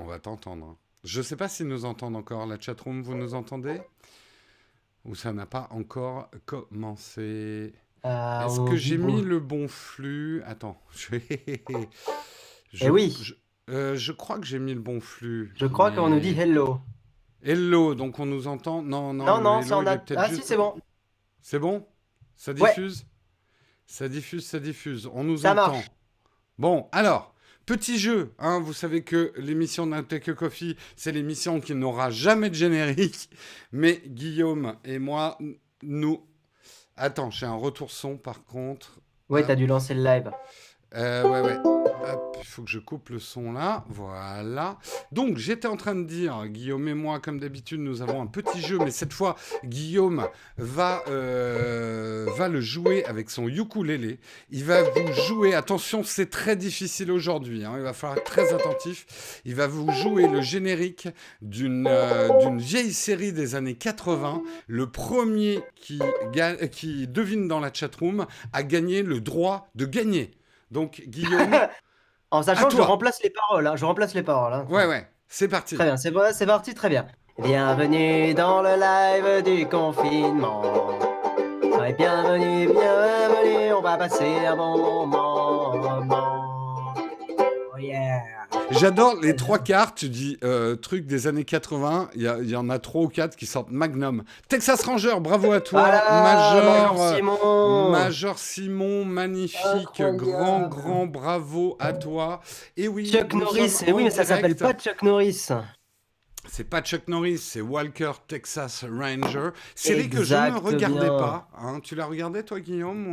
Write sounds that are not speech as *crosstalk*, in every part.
On va t'entendre. Je sais pas s'ils nous entendent encore. La chatroom, vous nous entendez? Ou ça n'a pas encore commencé? Euh, Est-ce que j'ai mis le bon flux? Attends. *laughs* Je... je- Eh oui. Je, euh, je crois que j'ai mis le bon flux. Je crois qu'on mais- nous dit hello. Hello, donc on nous entend? Non, non. Non, non, hello, c'est en il est a... peut-être Ah juste- si, c'est bon. C'est bon? Ça Ouais. diffuse? Ça diffuse, ça diffuse. On nous Ça entend. marche. Bon, alors, petit jeu. Hein, vous savez que l'émission d'un Take Coffee, c'est l'émission qui n'aura jamais de générique. Mais Guillaume et moi, nous... Attends, j'ai un retour son par contre. Ouais, t'as dû lancer le live. Euh, ouais, ouais. Il faut que je coupe le son là. Voilà. Donc, j'étais en train de dire, Guillaume et moi, comme d'habitude, nous avons un petit jeu, mais cette fois, Guillaume va, euh, va le jouer avec son ukulélé. Il va vous jouer, attention, c'est très difficile aujourd'hui, hein, il va falloir être très attentif. Il va vous jouer le générique d'une euh, vieille série des années 80. Le premier qui, qui devine dans la chatroom a gagné le droit de gagner. Donc, Guillaume, *laughs* En sachant que je toi. remplace les paroles. hein, Je remplace les paroles. hein. ouais, ouais, c'est parti. Très bien, c'est parti, très bien. Bienvenue dans le live du confinement. Ouais, bienvenue, bienvenue, on va passer un bon moment. Oh yeah. J'adore les trois quarts, tu dis euh, truc des années 80, il y, en a trois ou quatre qui sortent Magnum. Texas Ranger, bravo à toi. Voilà, Major, Major euh, Simon. Major Simon, magnifique, Incroyable. grand, grand bravo à toi. Et oui, Chuck Norris, et oui, en mais ça s'appelle pas Chuck Norris. C'est pas Chuck Norris, c'est Walker Texas Ranger. Série que je ne regardais bien. pas. hein. Tu l'as regardé toi, Guillaume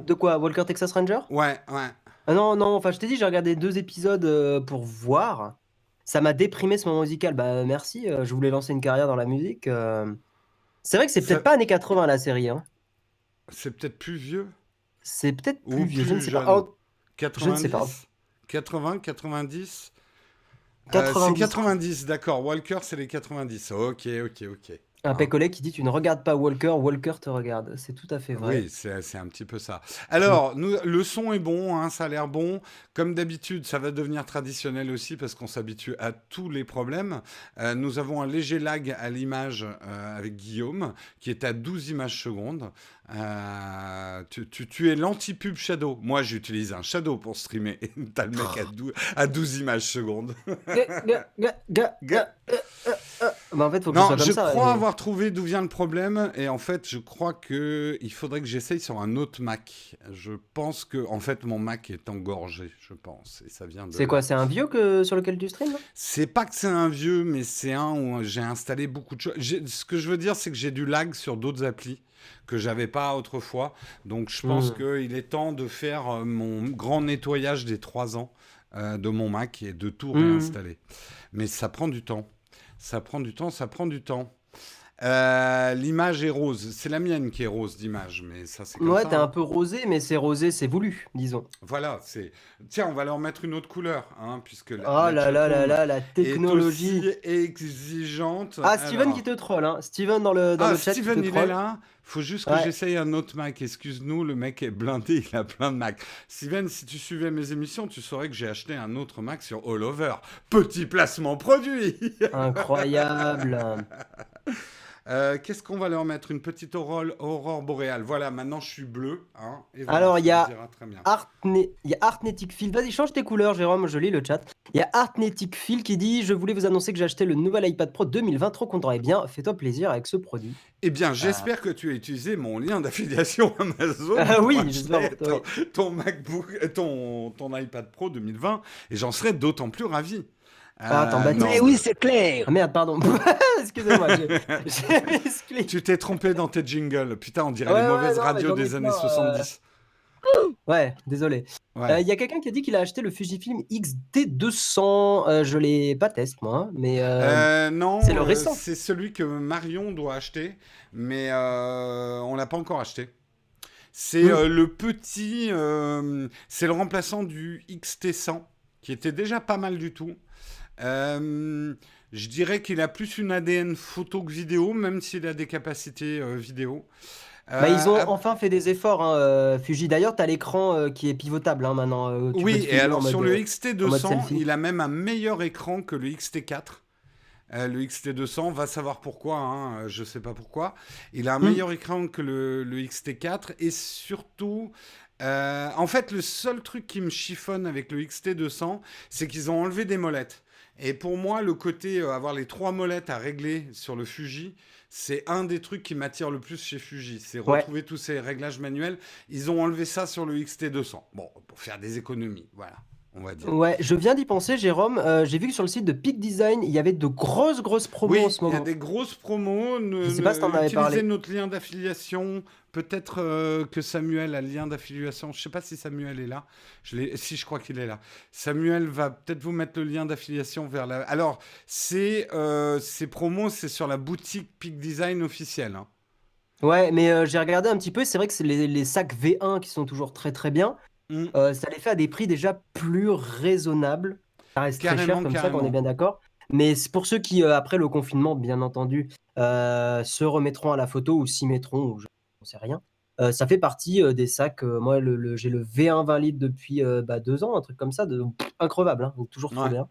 ou- De quoi Walker Texas Ranger? Ouais, ouais. Ah non, non, enfin je t'ai dit, j'ai regardé deux épisodes euh, pour voir. Ça m'a déprimé ce moment musical. Bah merci, euh, je voulais lancer une carrière dans la musique. euh. C'est vrai que c'est Ça- peut-être pas années 80 la série. Hein. C'est peut-être plus vieux. C'est peut-être Ou plus vieux, je ne plus sais jeune. pas. Oh, 90 ne sais pas. 80, 90 Euh, 90. c'est 90, d'accord. Walker, c'est les 90. Ok, ok, ok. Un Ah. pécollet qui dit Tu ne regardes pas Walker, Walker te regarde. C'est tout à fait vrai. Oui, c'est c'est un petit peu ça. Alors, nous, le son est bon, hein, ça a l'air bon. Comme d'habitude, ça va devenir traditionnel aussi parce qu'on s'habitue à tous les problèmes. Euh, nous avons un léger lag à l'image euh, avec Guillaume qui est à 12 images secondes. Euh, tu, tu- tu es l'anti-pub Shadow. Moi, j'utilise un Shadow pour streamer. T'as le mec à 12, à 12 images secondes. Euh, euh, euh. En fait, faut que Non, je ça. crois et- avoir trouvé d'où vient le problème et en fait, je crois que il faudrait que j'essaye sur un autre Mac. Je pense que en fait mon Mac est engorgé, je pense, et ça vient de. C'est quoi C'est un vieux que... sur lequel tu stream là C'est pas que c'est un vieux, mais c'est un où j'ai installé beaucoup de choses. Ce que je veux dire, c'est que j'ai du lag sur d'autres applis que j'avais pas autrefois. Donc je pense Hmm. qu'il est temps de faire euh, mon grand nettoyage des trois ans euh, de mon Mac et de tout Hmm. réinstaller. Mais ça prend du temps. Ça prend du temps, ça prend du temps. Euh, L'image est rose. C'est la mienne qui est rose d'image, mais ça c'est comme Ouais, t'es hein. un peu rosé, mais c'est rosé, c'est voulu, disons. Voilà, c'est. Tiens, on va leur mettre une autre couleur, hein, puisque la, Oh la là là là la technologie. est aussi exigeante. Ah, Steven Alors- qui te troll, hein. Steven dans le, dans Ah, le chat Steven, qui te il troll. est là. Faut juste que Ouais. j'essaye un autre Mac. Excuse-nous, le mec est blindé, il a plein de Mac. Steven, si tu suivais mes émissions, tu saurais que j'ai acheté un autre Mac sur All Over. Petit placement produit. Incroyable. *laughs* Euh, Qu'est-ce qu'on va leur mettre? Une petite aurore, aurore boréale. Voilà, maintenant je suis bleu. Hein, et voilà, Alors, il y a. Artne- y Artnetic Phil. Vas-y, change tes couleurs, Jérôme, je lis le chat. Il y a Artnetic Phil qui dit Je voulais vous annoncer que j'ai acheté le nouvel iPad Pro 2020. Trop content. Eh bien, fais-toi plaisir avec ce produit. Eh bien, j'espère que tu as utilisé mon lien d'affiliation *laughs* Amazon. Ah oui, j'espère ton, ton MacBook, ton, ton iPad Pro 2020, et j'en serais d'autant plus ravi. Ah, attends, Euh, bah, non, mais oui, c'est clair. Ah merde, pardon. *laughs* Excusez-moi. *laughs* Tu t'es trompé dans tes jingles. Putain, on dirait Ouais, les ouais, mauvaises non, radios des années plein, euh, 70. Ouais, désolé. Il Ouais. y a quelqu'un qui a dit qu'il a acheté le Fujifilm X-T200. Euh, je l'ai pas testé, moi, hein, mais. euh, Euh, non, c'est le euh, récent. c'est celui que Marion doit acheter, mais euh, on l'a pas encore acheté. C'est Mm. euh, le petit, euh, c'est le remplaçant du XT100, qui était déjà pas mal du tout. Euh, je dirais qu'il a plus une ADN photo que vidéo, même s'il a des capacités euh, vidéo. Bah, ils Euh, ont ap- enfin fait des efforts, hein, euh, Fuji. D'ailleurs, tu as l'écran euh, qui est pivotable hein, maintenant. euh, tu Oui, et alors sur euh, le en mode XT200, selfie. il a même un meilleur écran que le XT4. Euh, le XT200, va savoir pourquoi, hein, euh, je sais pas pourquoi. Il a un Hmm. meilleur écran que le, le XT4 et surtout, euh, en fait, le seul truc qui me chiffonne avec le XT200, c'est qu'ils ont enlevé des molettes. Et pour moi, le côté euh, avoir les trois molettes à régler sur le Fuji, c'est un des trucs qui m'attire le plus chez Fuji. C'est Ouais. retrouver tous ces réglages manuels. Ils ont enlevé ça sur le XT200. Bon, pour faire des économies, voilà, on va dire. Ouais, je viens d'y penser, Jérôme. Euh, j'ai vu que sur le site de Peak Design, il y avait de grosses, grosses promos Oui, en ce il y a moment. des grosses promos. Ne, Je sais pas si ne- avais utilisez parlé. notre lien d'affiliation. Peut-être euh, que Samuel a le lien d'affiliation. Je sais pas si Samuel est là. Je si, je crois qu'il est là. Samuel va peut-être vous mettre le lien d'affiliation vers la. Alors, c'est euh, ces promos, c'est sur la boutique Peak Design officielle. hein. Ouais, mais euh, j'ai regardé un petit peu. C'est vrai que c'est les, les sacs V1 qui sont toujours très très bien. Mm. Euh, ça les fait à des prix déjà plus raisonnables. Ça reste très cher Carrément, comme ça, qu'on est bien d'accord. Mais c'est pour ceux qui, euh, après le confinement, bien entendu, euh, se remettront à la photo ou s'y mettront, ou je ne sais rien. ça fait partie des sacs. moi, le, le- j'ai le V1 20 litres depuis bah, deux ans, un truc comme ça, de, pff, increvable, hein, donc toujours trop Ouais. bien.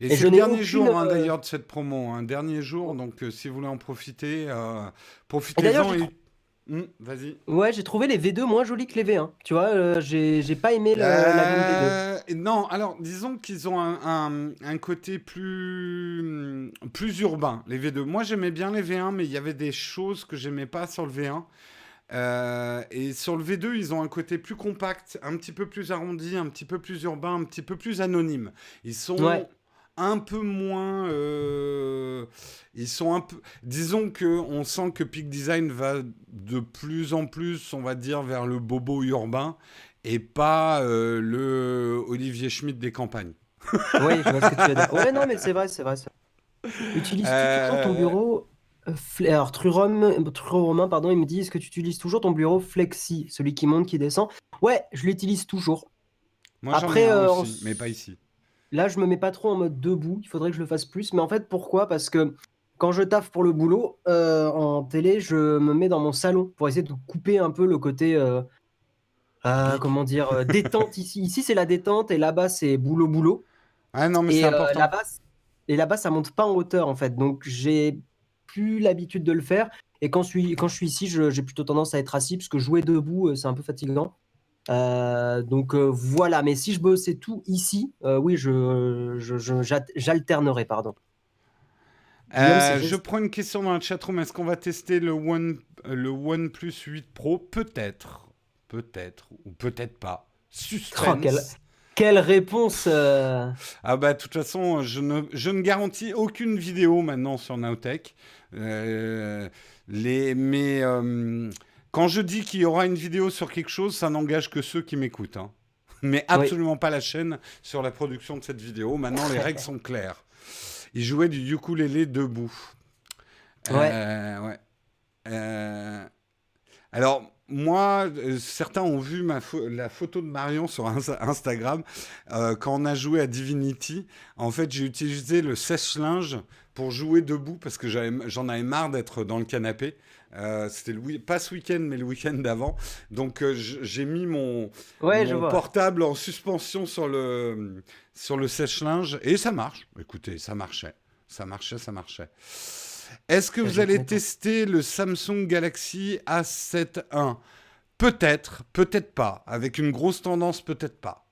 Et, Et c'est le dernier aucune, jour hein, d'ailleurs de cette promo, un dernier jour. Donc, si vous voulez en profiter, profitez-en. Et... Mm, Vas-y. Ouais, j'ai trouvé les V2 moins jolis que les V1. Tu vois, euh, j'ai pas aimé la gamme V2. Euh, non, alors disons qu'ils ont un, un- un côté plus, plus urbain, les V2. Moi j'aimais bien les V1, mais il y avait des choses que j'aimais pas sur le V1. Euh, et sur le V2, ils ont un côté plus compact, un petit peu plus arrondi, un petit peu plus urbain, un petit peu plus anonyme. Ils sont Ouais. Un peu moins. euh, ils sont un peu. Disons que on sent que Peak Design va de plus en plus, on va dire, vers le bobo urbain et pas euh, le Olivier Schmitt des campagnes. *laughs* Oui, je vois ce que tu veux dire. Ouais, non, mais c'est vrai, c'est vrai. Utilises-tu toujours ton Euh, bureau Alors, Trurom, Romain, pardon, il me dit est-ce que tu utilises toujours ton bureau flexi, celui qui monte, qui descend? Ouais, je l'utilise toujours. Moi j'en ai Après, un euh, aussi, mais pas ici. Là, je me mets pas trop en mode debout. Il faudrait que je le fasse plus. Mais en fait, pourquoi? Parce que quand je taffe pour le boulot euh, en télé, je me mets dans mon salon pour essayer de couper un peu le côté. euh, euh, comment dire Détente ici. Ici, c'est la détente et là-bas, c'est boulot-boulot. Ah non, mais c'est important. là-bas, et là-bas, ça monte pas en hauteur en fait. Donc j'ai plus l'habitude de le faire. Et quand je suis, quand je suis ici, j'ai plutôt tendance à être assis parce que jouer debout, c'est un peu fatigant. Euh, donc euh, voilà. Mais si je bossais tout ici, euh, oui, je, je- je- j'at- j'alternerais, pardon. Guillaume, je prends une question dans le chatroom. Est-ce qu'on va tester le One, le OnePlus 8 Pro? Peut-être. Peut-être. Ou peut-être pas. Suspense. Oh, quelle, quelle réponse Ah bah de toute façon, je ne, je ne garantis aucune vidéo maintenant sur Nowtech. Les, mais quand je dis qu'il y aura une vidéo sur quelque chose, ça n'engage que ceux qui m'écoutent. hein. Mais absolument pas la chaîne sur la production de cette vidéo. Maintenant, les règles sont claires. Il jouait du ukulélé debout. Euh, ouais. Euh, alors, moi, euh, certains ont vu ma la photo de Marion sur Ins- Instagram euh, quand on a joué à Divinity. En fait, j'ai utilisé le sèche-linge pour jouer debout parce que j'en avais marre d'être dans le canapé. Euh, C'était le pas ce week-end, mais le week-end d'avant. Donc, euh, j'ai mis mon, Ouais, portable en suspension sur le, sur le sèche-linge et ça marche. Écoutez, ça marchait. Ça marchait, ça marchait. Est-ce que vous allez tester le Samsung Galaxy A7 I Peut-être, peut-être pas. Avec une grosse tendance, peut-être pas.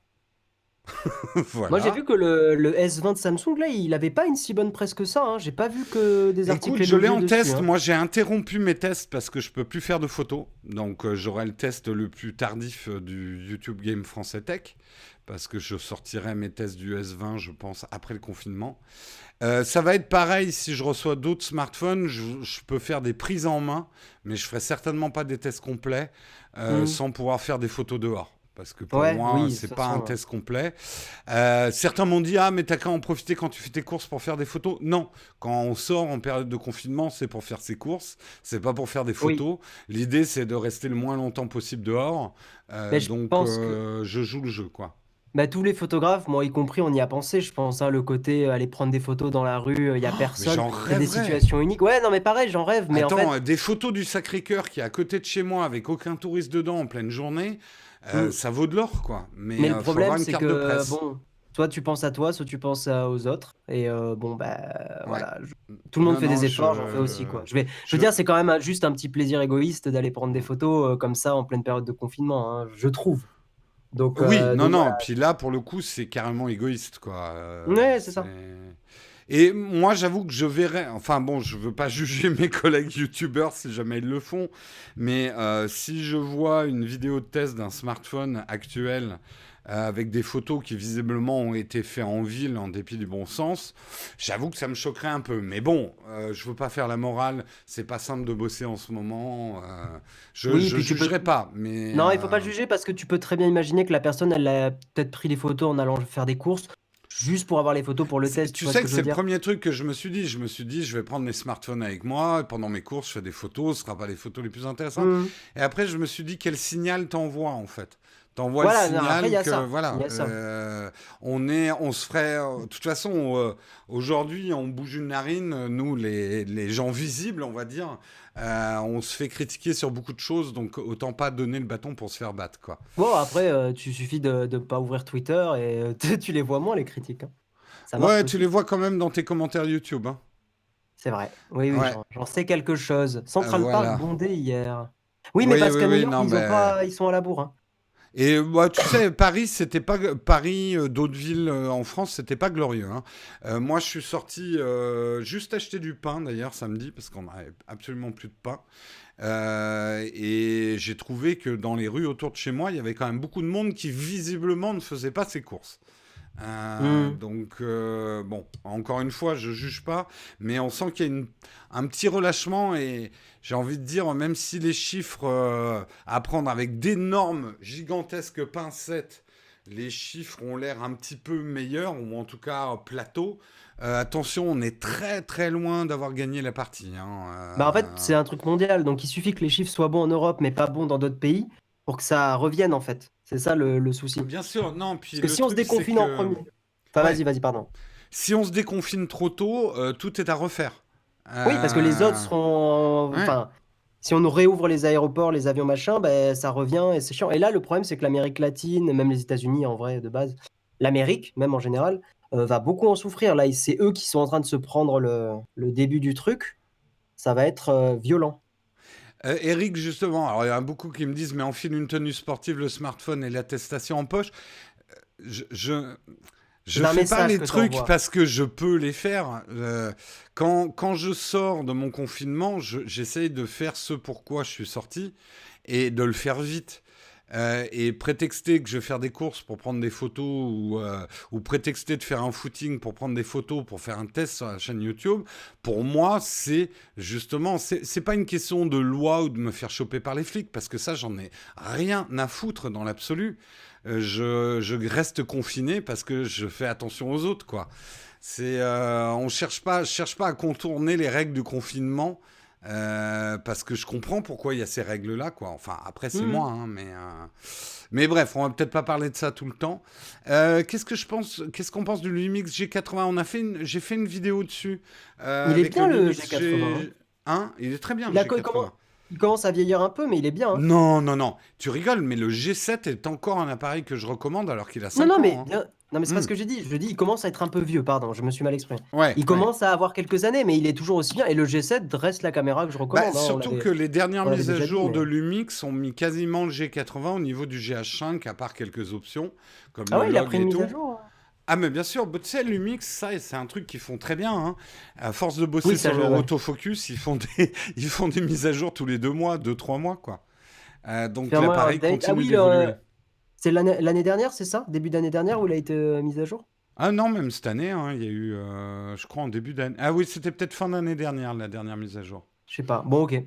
*laughs* voilà. Moi, j'ai vu que le, le S20 de Samsung, là, il avait pas une si bonne presse que ça. hein. J'ai pas vu que des articles Écoute, je l'ai en dessus, test. hein. Moi, j'ai interrompu mes tests parce que je peux plus faire de photos. Donc, euh, j'aurai le test le plus tardif euh, du YouTube Game Français Tech parce que je sortirai mes tests du S20, je pense, après le confinement. Euh, ça va être pareil si je reçois d'autres smartphones. Je, je peux faire des prises en main, mais je ferai certainement pas des tests complets euh, Mm. sans pouvoir faire des photos dehors. Parce que pour Ouais, moi, oui, c'est pas un test complet. Euh, certains m'ont dit Ah, mais t'as qu'à en profiter quand tu fais tes courses pour faire des photos. Non, quand on sort en période de confinement, c'est pour faire ses courses, c'est pas pour faire des Oui. photos. L'idée, c'est de rester le moins longtemps possible dehors. Euh, Mais je donc, pense que- euh, je joue le jeu, quoi. Bah, tous les photographes, moi y compris, on y a pensé, je pense, hein, le côté euh, aller prendre des photos dans la rue, il y a Oh, mais personne, j'en il y a des situations uniques. Ouais, non, mais pareil, j'en rêve, mais en Attends, fait, euh, des photos du Sacré-Cœur qui est à côté de chez moi avec aucun touriste dedans en pleine journée, euh, ça vaut de l'or, quoi. Mais le faut problème, c'est que, bon, soit tu penses à toi, soit tu penses aux autres, et euh, bon, bah, Ouais. voilà, je- tout le monde Non, fait non, des efforts, j'en je- fais aussi, quoi. Je vais, je je- veux dire, c'est quand même un- juste un petit plaisir égoïste d'aller prendre des photos euh, comme ça en pleine période de confinement, hein, je trouve. Donc, Oui, euh, non, donc non. Puis là, pour le coup, c'est carrément égoïste, quoi. Euh, Ouais, c'est ça. Et moi, j'avoue que je verrais. Enfin, bon, je veux pas *laughs* juger mes collègues youtubeurs si jamais ils le font, mais euh, si je vois une vidéo de test d'un smartphone actuel euh, avec des photos qui visiblement ont été faites en ville en dépit du bon sens, j'avoue que ça me choquerait un peu. Mais bon, euh, je veux pas faire la morale. C'est pas simple de bosser en ce moment. euh, je Oui, je peux- jugerai pas. Mais Non, il faut pas le juger parce que tu peux très bien imaginer que la personne, elle a peut-être pris les photos en allant faire des courses juste pour avoir les photos pour le test. Tu sais que, c'est le premier truc que je me suis dit. Je me suis dit, je vais prendre mes smartphones avec moi. et pendant mes courses, je fais des photos. Ce sera pas les photos les plus intéressantes. Mhm. Et après, je me suis dit, quel signal t'envoies en fait? T'envoies Voilà, le signal après, que voilà, euh, on est, on se ferait. euh, De toute façon, euh, aujourd'hui, on bouge une narine. Nous, les, les gens visibles, on va dire, euh, on se fait critiquer sur beaucoup de choses. Donc, autant pas donner le bâton pour se faire battre, quoi. Bon, après, tu suffit de ne pas ouvrir Twitter et *laughs* tu les vois moins, les critiques. hein. Ça Ouais, aussi. tu les vois quand même dans tes commentaires YouTube. hein. C'est vrai. Oui, oui, Ouais. j'en- sais quelque chose. Central voilà. Park bondé hier. Oui, mais Oui, parce oui, qu'à New oui, York, non, ils, mais- pas... ils sont à la bourre. hein. Et bah, tu sais, Paris, c'était pas Paris, euh, d'autres villes euh, en France, c'était pas glorieux. hein. Euh, moi, je suis sorti euh, juste acheter du pain d'ailleurs samedi parce qu'on n'avait absolument plus de pain. Euh, et j'ai trouvé que dans les rues autour de chez moi, il y avait quand même beaucoup de monde qui visiblement ne faisait pas ses courses. Euh, Mm. Donc euh, bon, encore une fois, je juge pas, mais on sent qu'il y a une- un petit relâchement et j'ai envie de dire, même si les chiffres euh, à prendre avec d'énormes, gigantesques pincettes, les chiffres ont l'air un petit peu meilleurs ou en tout cas plateau. euh, attention, on est très très loin d'avoir gagné la partie. hein, euh, Bah, en fait, c'est un truc mondial. Donc, il suffit que les chiffres soient bons en Europe, mais pas bons dans d'autres pays pour que ça revienne, en fait. C'est ça le, le souci. Bien sûr, non. Puis Parce que si on se déconfine en premier. Enfin, Ouais. vas-y, vas-y, pardon. Si on se déconfine trop tôt, euh, tout est à refaire. Oui, parce que les autres Euh, seront. ouais. Enfin, si on nous réouvre les aéroports, les avions, machin, ben, ça revient et c'est chiant. Et là, le problème, c'est que l'Amérique latine, même les États-Unis en vrai, de base, l'Amérique, même en général, euh, va beaucoup en souffrir. Là, c'est eux qui sont en train de se prendre le, le début du truc. Ça va être euh, violent. Euh, Eric, justement, alors il y en a beaucoup qui me disent, mais enfile une tenue sportive, le smartphone et l'attestation en poche. Je, je, je un fais pas les trucs parce que je peux les faire. Euh, quand, quand je sors de mon confinement, je- j'essaye de faire ce pourquoi je suis sorti et de le faire vite. Euh, et prétexter que je vais faire des courses pour prendre des photos ou, euh, ou prétexter de faire un footing pour prendre des photos pour faire un test sur la chaîne YouTube, pour moi, c'est justement, c'est pas une question de loi ou de me faire choper par les flics, parce que ça, j'en ai rien à foutre dans l'absolu. Euh, je, je reste confiné parce que je fais attention aux autres, quoi. C'est, euh, on cherche pas, je cherche pas à contourner les règles du confinement. euh, parce que je comprends pourquoi il y a ces règles-là, quoi. Enfin, après, c'est Mhm. moi, hein, mais, euh, mais bref, on va peut-être pas parler de ça tout le temps. Qu'est-ce que je pense, qu'est-ce qu'on pense du Lumix G80? On a fait, une- j'ai fait une vidéo dessus. Il est bien, le Lumix G80, G- Hein? Il est très bien. Il le a- G80. comment- Il commence à vieillir un peu, mais il est bien. hein. Non, non, non. Tu rigoles, mais le G7 est encore un appareil que je recommande alors qu'il a 5 Non, non, ans. mais, hein. bien- non, mais c'est pas Mm. ce que j'ai dit. Je dis, il commence à être un peu vieux, pardon, je me suis mal exprimé. Ouais, Il ouais. commence à avoir quelques années, mais il est toujours aussi bien. Et le G7 reste la caméra que je Bah, recommande. hein, surtout que les dernières mises à dit, jour mais- de Lumix ont mis quasiment le G80 au niveau du GH5, à part quelques options, comme Ah le ouais, il a log pris une mise à jour. hein. Ah, mais bien sûr, tu sais, Lumix, ça, c'est un truc qu'ils font très bien. hein. À force de bosser Oui, sur leur ouais. autofocus, ils font, des... *laughs* ils font des mises à jour tous les deux mois, deux, trois mois, quoi. Euh, donc l'appareil update. continue Ah oui, d'évoluer. C'est l'année dernière, c'est ça? Début d'année dernière où il a été euh, mis à jour? Ah non, même cette année, hein, il y a eu, euh, je crois, en début d'année. Ah oui, c'était peut-être fin d'année dernière, la dernière mise à jour. Je sais pas. Bon, ok.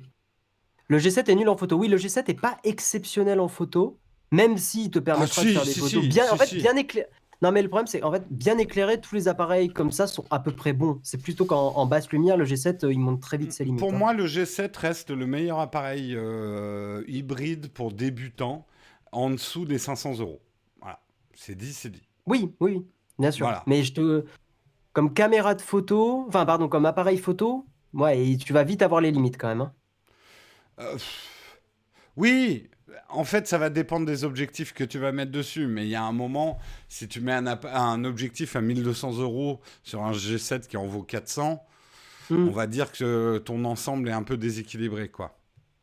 Le G7 est nul en photo. Oui, le G7 est pas exceptionnel en photo, même s'il te permettra Ah, si, de faire des si, photos si, bien, en fait, bien éclairées. Non, mais le problème, c'est qu'en fait, bien éclairés, tous les appareils comme ça sont à peu près bons. C'est plutôt qu'en en basse lumière, le G7, euh, il monte très vite ses limites. Pour hein. moi, le G7 reste le meilleur appareil euh, hybride pour débutants en dessous des 500 euros. Voilà. C'est dit, c'est dit. Oui, oui, bien sûr. Voilà. Mais je te, comme caméra de photo, enfin pardon, comme appareil photo, ouais, et tu vas vite avoir les limites quand même. hein. Euh, oui, en fait, ça va dépendre des objectifs que tu vas mettre dessus. Mais il y a un moment, si tu mets un, objectif à 1200 euros sur un G7 qui en vaut 400, Hmm. on va dire que ton ensemble est un peu déséquilibré, quoi.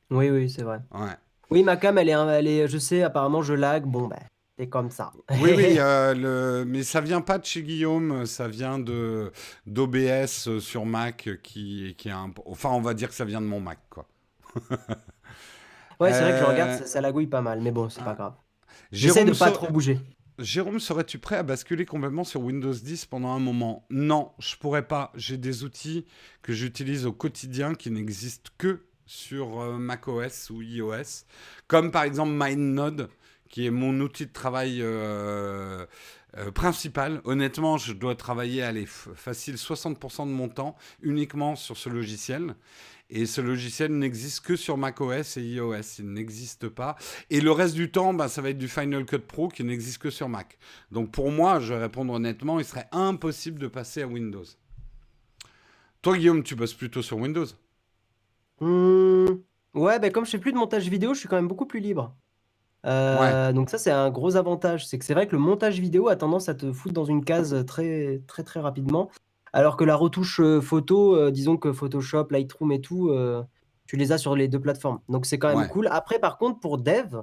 Oui, oui, c'est vrai. Ouais. Oui, ma cam, elle est, un- elle est, je sais, apparemment je lag. Bon, ben, c'est comme ça. Oui, oui, *laughs* euh, le... mais ça vient pas de chez Guillaume, ça vient de d'OBS sur Mac qui, qui est un... Enfin, on va dire que ça vient de mon Mac, quoi. *laughs* Ouais, c'est vrai que je Euh, regarde, ça, ça lagouille pas mal, mais bon, c'est pas grave. J'essaie Jérôme, de pas sa- trop bouger. Jérôme, serais-tu prêt à basculer complètement sur Windows 10 pendant un moment? Non, je pourrais pas. J'ai des outils que j'utilise au quotidien qui n'existent que sur euh, macOS ou iOS, comme par exemple MindNode, qui est mon outil de travail euh, euh, principal. Honnêtement, je dois travailler, allez, facile 60% de mon temps uniquement sur ce logiciel. Et ce logiciel n'existe que sur macOS et iOS. Il n'existe pas. Et le reste du temps, bah, ça va être du Final Cut Pro qui n'existe que sur Mac. Donc pour moi, je vais répondre honnêtement, il serait impossible de passer à Windows. Toi, Guillaume, tu bosses plutôt sur Windows? Hmm, Ouais, ben comme je fais plus de montage vidéo, je suis quand même beaucoup plus libre. Euh, Donc ça, c'est un gros avantage. C'est que c'est vrai que le montage vidéo a tendance à te foutre dans une case très très très rapidement, alors que la retouche euh, photo, euh, disons que Photoshop, Lightroom et tout, euh, tu les as sur les deux plateformes. Donc c'est quand même Ouais. cool. Après, par contre, pour dev,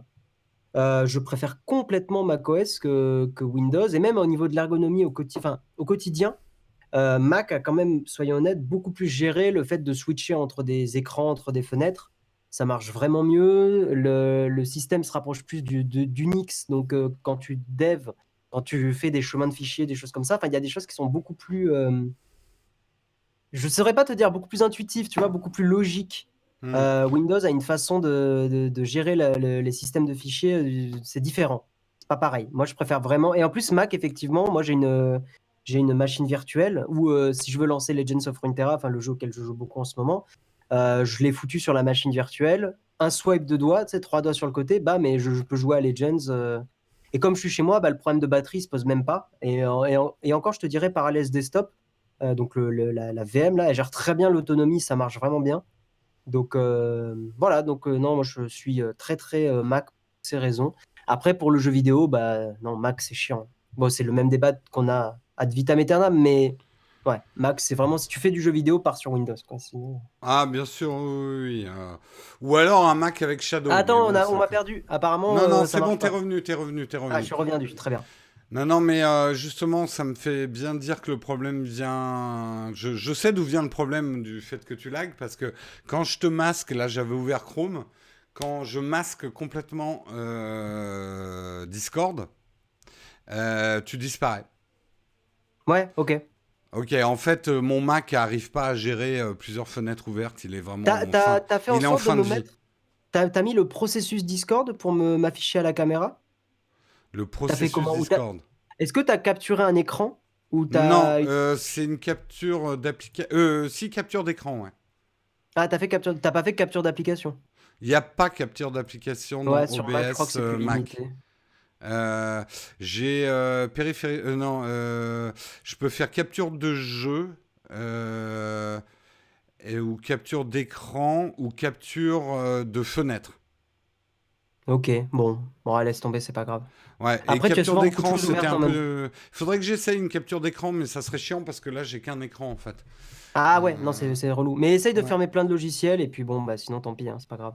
euh, je préfère complètement macOS que, que Windows, et même au niveau de l'ergonomie au, quotidien. euh, Mac a quand même, soyons honnêtes, beaucoup plus géré le fait de switcher entre des écrans, entre des fenêtres. Ça marche vraiment mieux. Le, le système se rapproche plus du, d'Unix. Donc, euh, quand tu dev, quand tu fais des chemins de fichiers, des choses comme ça, enfin, il y a des choses qui sont beaucoup plus. euh, je ne saurais pas te dire, beaucoup plus intuitives, tu vois, beaucoup plus logiques. Hmm. Euh, Windows a une façon de, de- de gérer le- le- les systèmes de fichiers, euh, c'est différent. C'est pas pareil. Moi, je préfère vraiment. Et en plus, Mac, effectivement, moi, j'ai une, j'ai une machine virtuelle où, euh, si je veux lancer Legends of Runeterra, enfin, le jeu auquel je joue beaucoup en ce moment, je l'ai foutu sur la machine virtuelle. Un swipe de tu sais, trois doigts sur le côté, bah, mais je, je peux jouer à Legends. Et comme je suis chez moi, bah, le problème de batterie se pose même pas. Et, et, en- et encore, je te dirais, Parallels Desktop, euh, donc la, VM, là, elle gère très bien l'autonomie, ça marche vraiment bien. Donc euh, voilà, donc euh, non, moi je suis très très Mac pour ces raisons. Après pour le jeu vidéo, bah non, Mac c'est chiant. Bon, c'est le même débat qu'on a ad vitam aeternam, mais ouais, Mac c'est vraiment si tu fais du jeu vidéo, pars sur Windows. Quoi, sinon- Ah, bien sûr, oui. oui, euh. Ou alors un Mac avec Shadow. Attends, mais on bon, a- ça on m'a perdu. Apparemment, Non, non, euh, c'est bon, t'es revenu, t'es revenu, t'es revenu. Ah, je suis revenu, très bien. Non, non, mais euh, justement, ça me fait bien dire que le problème vient. Je, je sais d'où vient le problème du fait que tu lags, parce que quand je te masque, là j'avais ouvert Chrome, quand je masque complètement euh, Discord, euh, tu disparais. Ouais, ok. Ok, en fait, euh, mon Mac n'arrive pas à gérer euh, plusieurs fenêtres ouvertes, il est vraiment. T'as en t'as- fin- t'as fait en il est en fin de de me vie. mettre. T'as t'as mis le processus Discord pour me m'afficher à la caméra? Le processus comment? Ou t'as- Discord. Est-ce que tu as capturé un écran? Ou t'as... Non, euh, c'est une capture d'application. Euh, si, capture d'écran, ouais. Ah, t'as fait capture... t'as pas fait capture d'application? Il n'y a pas capture d'application dans Ouais, sur OBS Mac, je crois que c'est plus Mac. limité. Euh, j'ai euh, périphérie. euh, non, euh, je peux faire capture de jeu et, ou capture d'écran ou capture de fenêtre. Ok, bon, bon, laisse tomber, c'est pas grave. Ouais, et Après, as capture d'écran, c'était un peu. Faudrait que j'essaye une capture d'écran, mais ça serait chiant parce que là, j'ai qu'un écran en fait. Ah ouais, non, c'est c'est relou. Mais essaye de ouais. fermer plein de logiciels et puis bon, bah sinon tant pis, hein, c'est pas grave.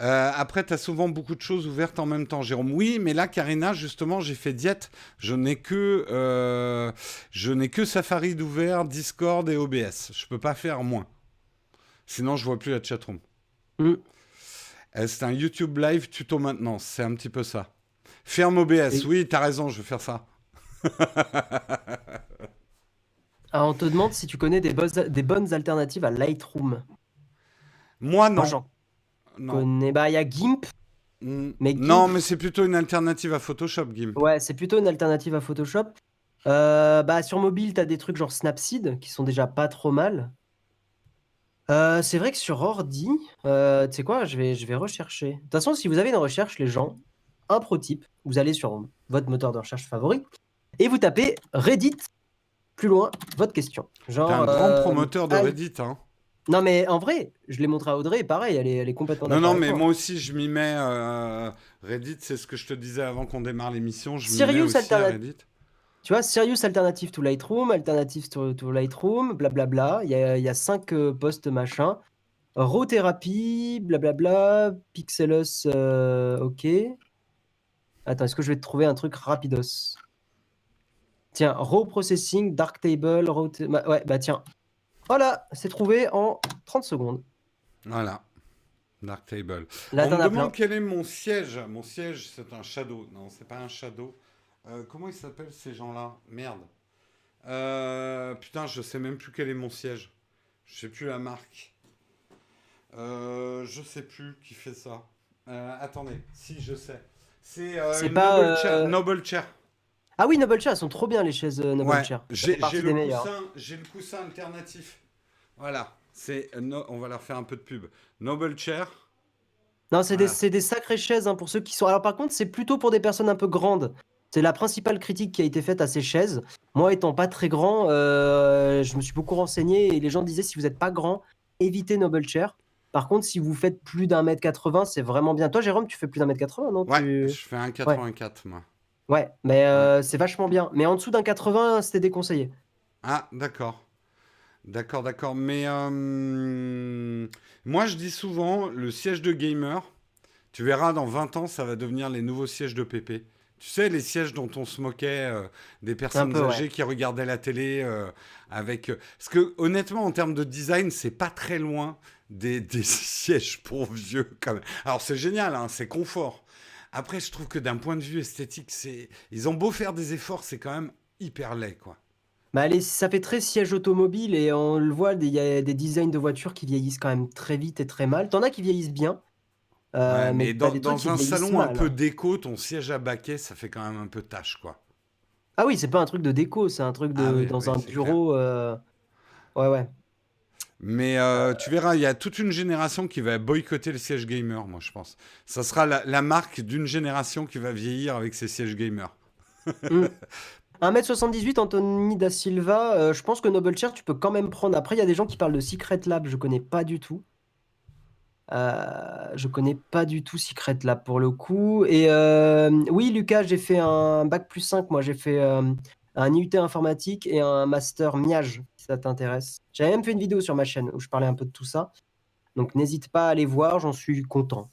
Euh, après, tu as souvent beaucoup de choses ouvertes en même temps, Jérôme. Oui, mais là, Karina, justement, j'ai fait diète. Je n'ai que, euh, je n'ai que Safari d'ouvert, Discord et OBS. Je peux pas faire moins. Sinon, je vois plus la chatroom. Hmm. Euh, c'est un YouTube live tuto maintenance. C'est un petit peu ça. Ferme OBS. Et- Oui, tu as raison, je vais faire ça. *laughs* Ah, on te demande si tu connais des, bonnes alternatives à Lightroom. Moi, non. Moi, non. connais. Bah, il y a GIMP. Mais Non, GIMP- mais c'est plutôt une alternative à Photoshop, Gim. Ouais, c'est plutôt une alternative à Photoshop. Euh, bah, sur mobile, tu as des trucs genre Snapseed qui sont déjà pas trop mal. Euh, c'est vrai que sur ordi, euh, tu sais quoi, je vais, je vais rechercher. De toute façon, si vous avez une recherche, les gens, un pro type. Vous allez sur votre moteur de recherche favori et vous tapez Reddit, plus loin, votre question. Genre, un grand promoteur de Reddit, hein. Non, mais en vrai, je l'ai montré à Audrey, pareil, elle est, elle est complètement Non, non, mais moi aussi, je m'y mets. Euh, Reddit, c'est ce que je te disais avant qu'on démarre l'émission. Je m'y mets aussi à Reddit. Tu vois, Serious Alternative to Lightroom, Alternative to, Lightroom, blablabla. Il y a, il y a cinq euh, postes machin. Raw Therapy, blablabla. Pixelus, euh, ok. Attends, est-ce que je vais te trouver un truc rapidos? Tiens, Raw Processing, Darktable, Raw. Ouais, bah tiens. Voilà, c'est trouvé en 30 secondes. Voilà. Darktable. Là, On me demande quel est mon siège. Mon siège, c'est un shadow. Non, c'est pas un shadow. Euh, comment ils s'appellent ces gens-là? Merde. Euh, putain, je sais même plus quel est mon siège. Je sais plus la marque. Euh, je sais plus qui fait ça. Euh, attendez, si je sais. C'est Noble, Chair, Noble Chair. Ah oui, Noble Chair, elles sont trop bien les chaises Noble Chair. J'ai le, coussin alternatif. Voilà. C'est on va leur faire un peu de pub. Noble Chair. Non, c'est des, des, sacrées chaises hein, pour ceux qui sont. Alors par contre, c'est plutôt pour des personnes un peu grandes. C'est la principale critique qui a été faite à ces chaises. Moi, étant pas très grand, euh, je me suis beaucoup renseigné et les gens disaient si vous n'êtes pas grand, évitez Noble Chair. Par contre, si vous faites plus d'un mètre 80, c'est vraiment bien. Toi, Jérôme, tu fais plus d'un mètre 80, non? Ouais, je fais un 84, moi. Ouais, mais euh, c'est vachement bien. Mais en dessous d'un 80, c'était déconseillé. Ah, d'accord. D'accord, d'accord. Mais euh, moi, je dis souvent, le siège de gamer, tu verras, dans 20 ans, ça va devenir les nouveaux sièges de PP. Tu sais, les sièges dont on se moquait euh, des personnes âgées qui regardaient la télé euh, avec. Parce que honnêtement, en termes de design, c'est pas très loin des, *laughs* sièges pour vieux quand même. Alors c'est génial, hein, c'est confort. Après, je trouve que d'un point de vue esthétique, c'est ils ont beau faire des efforts, c'est quand même hyper laid, quoi. Bah, ça fait très siège automobile et on le voit, il y a des designs de voitures qui vieillissent quand même très vite et très mal. T'en as qui vieillissent bien. Euh, mais, dans, un salon un peu déco, ton siège à baquet, ça fait quand même un peu tâche, quoi. Ah oui, c'est pas un truc de déco, c'est un truc de ah dans un bureau. Euh, ouais, ouais. Mais euh, tu verras, il y a toute une génération qui va boycotter le siège gamer, moi, je pense. Ça sera la, marque d'une génération qui va vieillir avec ses sièges gamer. 1m78, *laughs* mm. Anthony Da Silva, je pense que Noble Chair, tu peux quand même prendre. Après, il y a des gens qui parlent de Secret Lab, je connais pas du tout. Euh, je connais pas du tout Secret là pour le coup. Et euh, oui, Lucas, j'ai fait un bac plus 5. Moi, j'ai fait euh, un IUT informatique et un master MIAGE, si ça t'intéresse. J'avais même fait une vidéo sur ma chaîne où je parlais un peu de tout ça. Donc, n'hésite pas à aller voir, j'en suis content.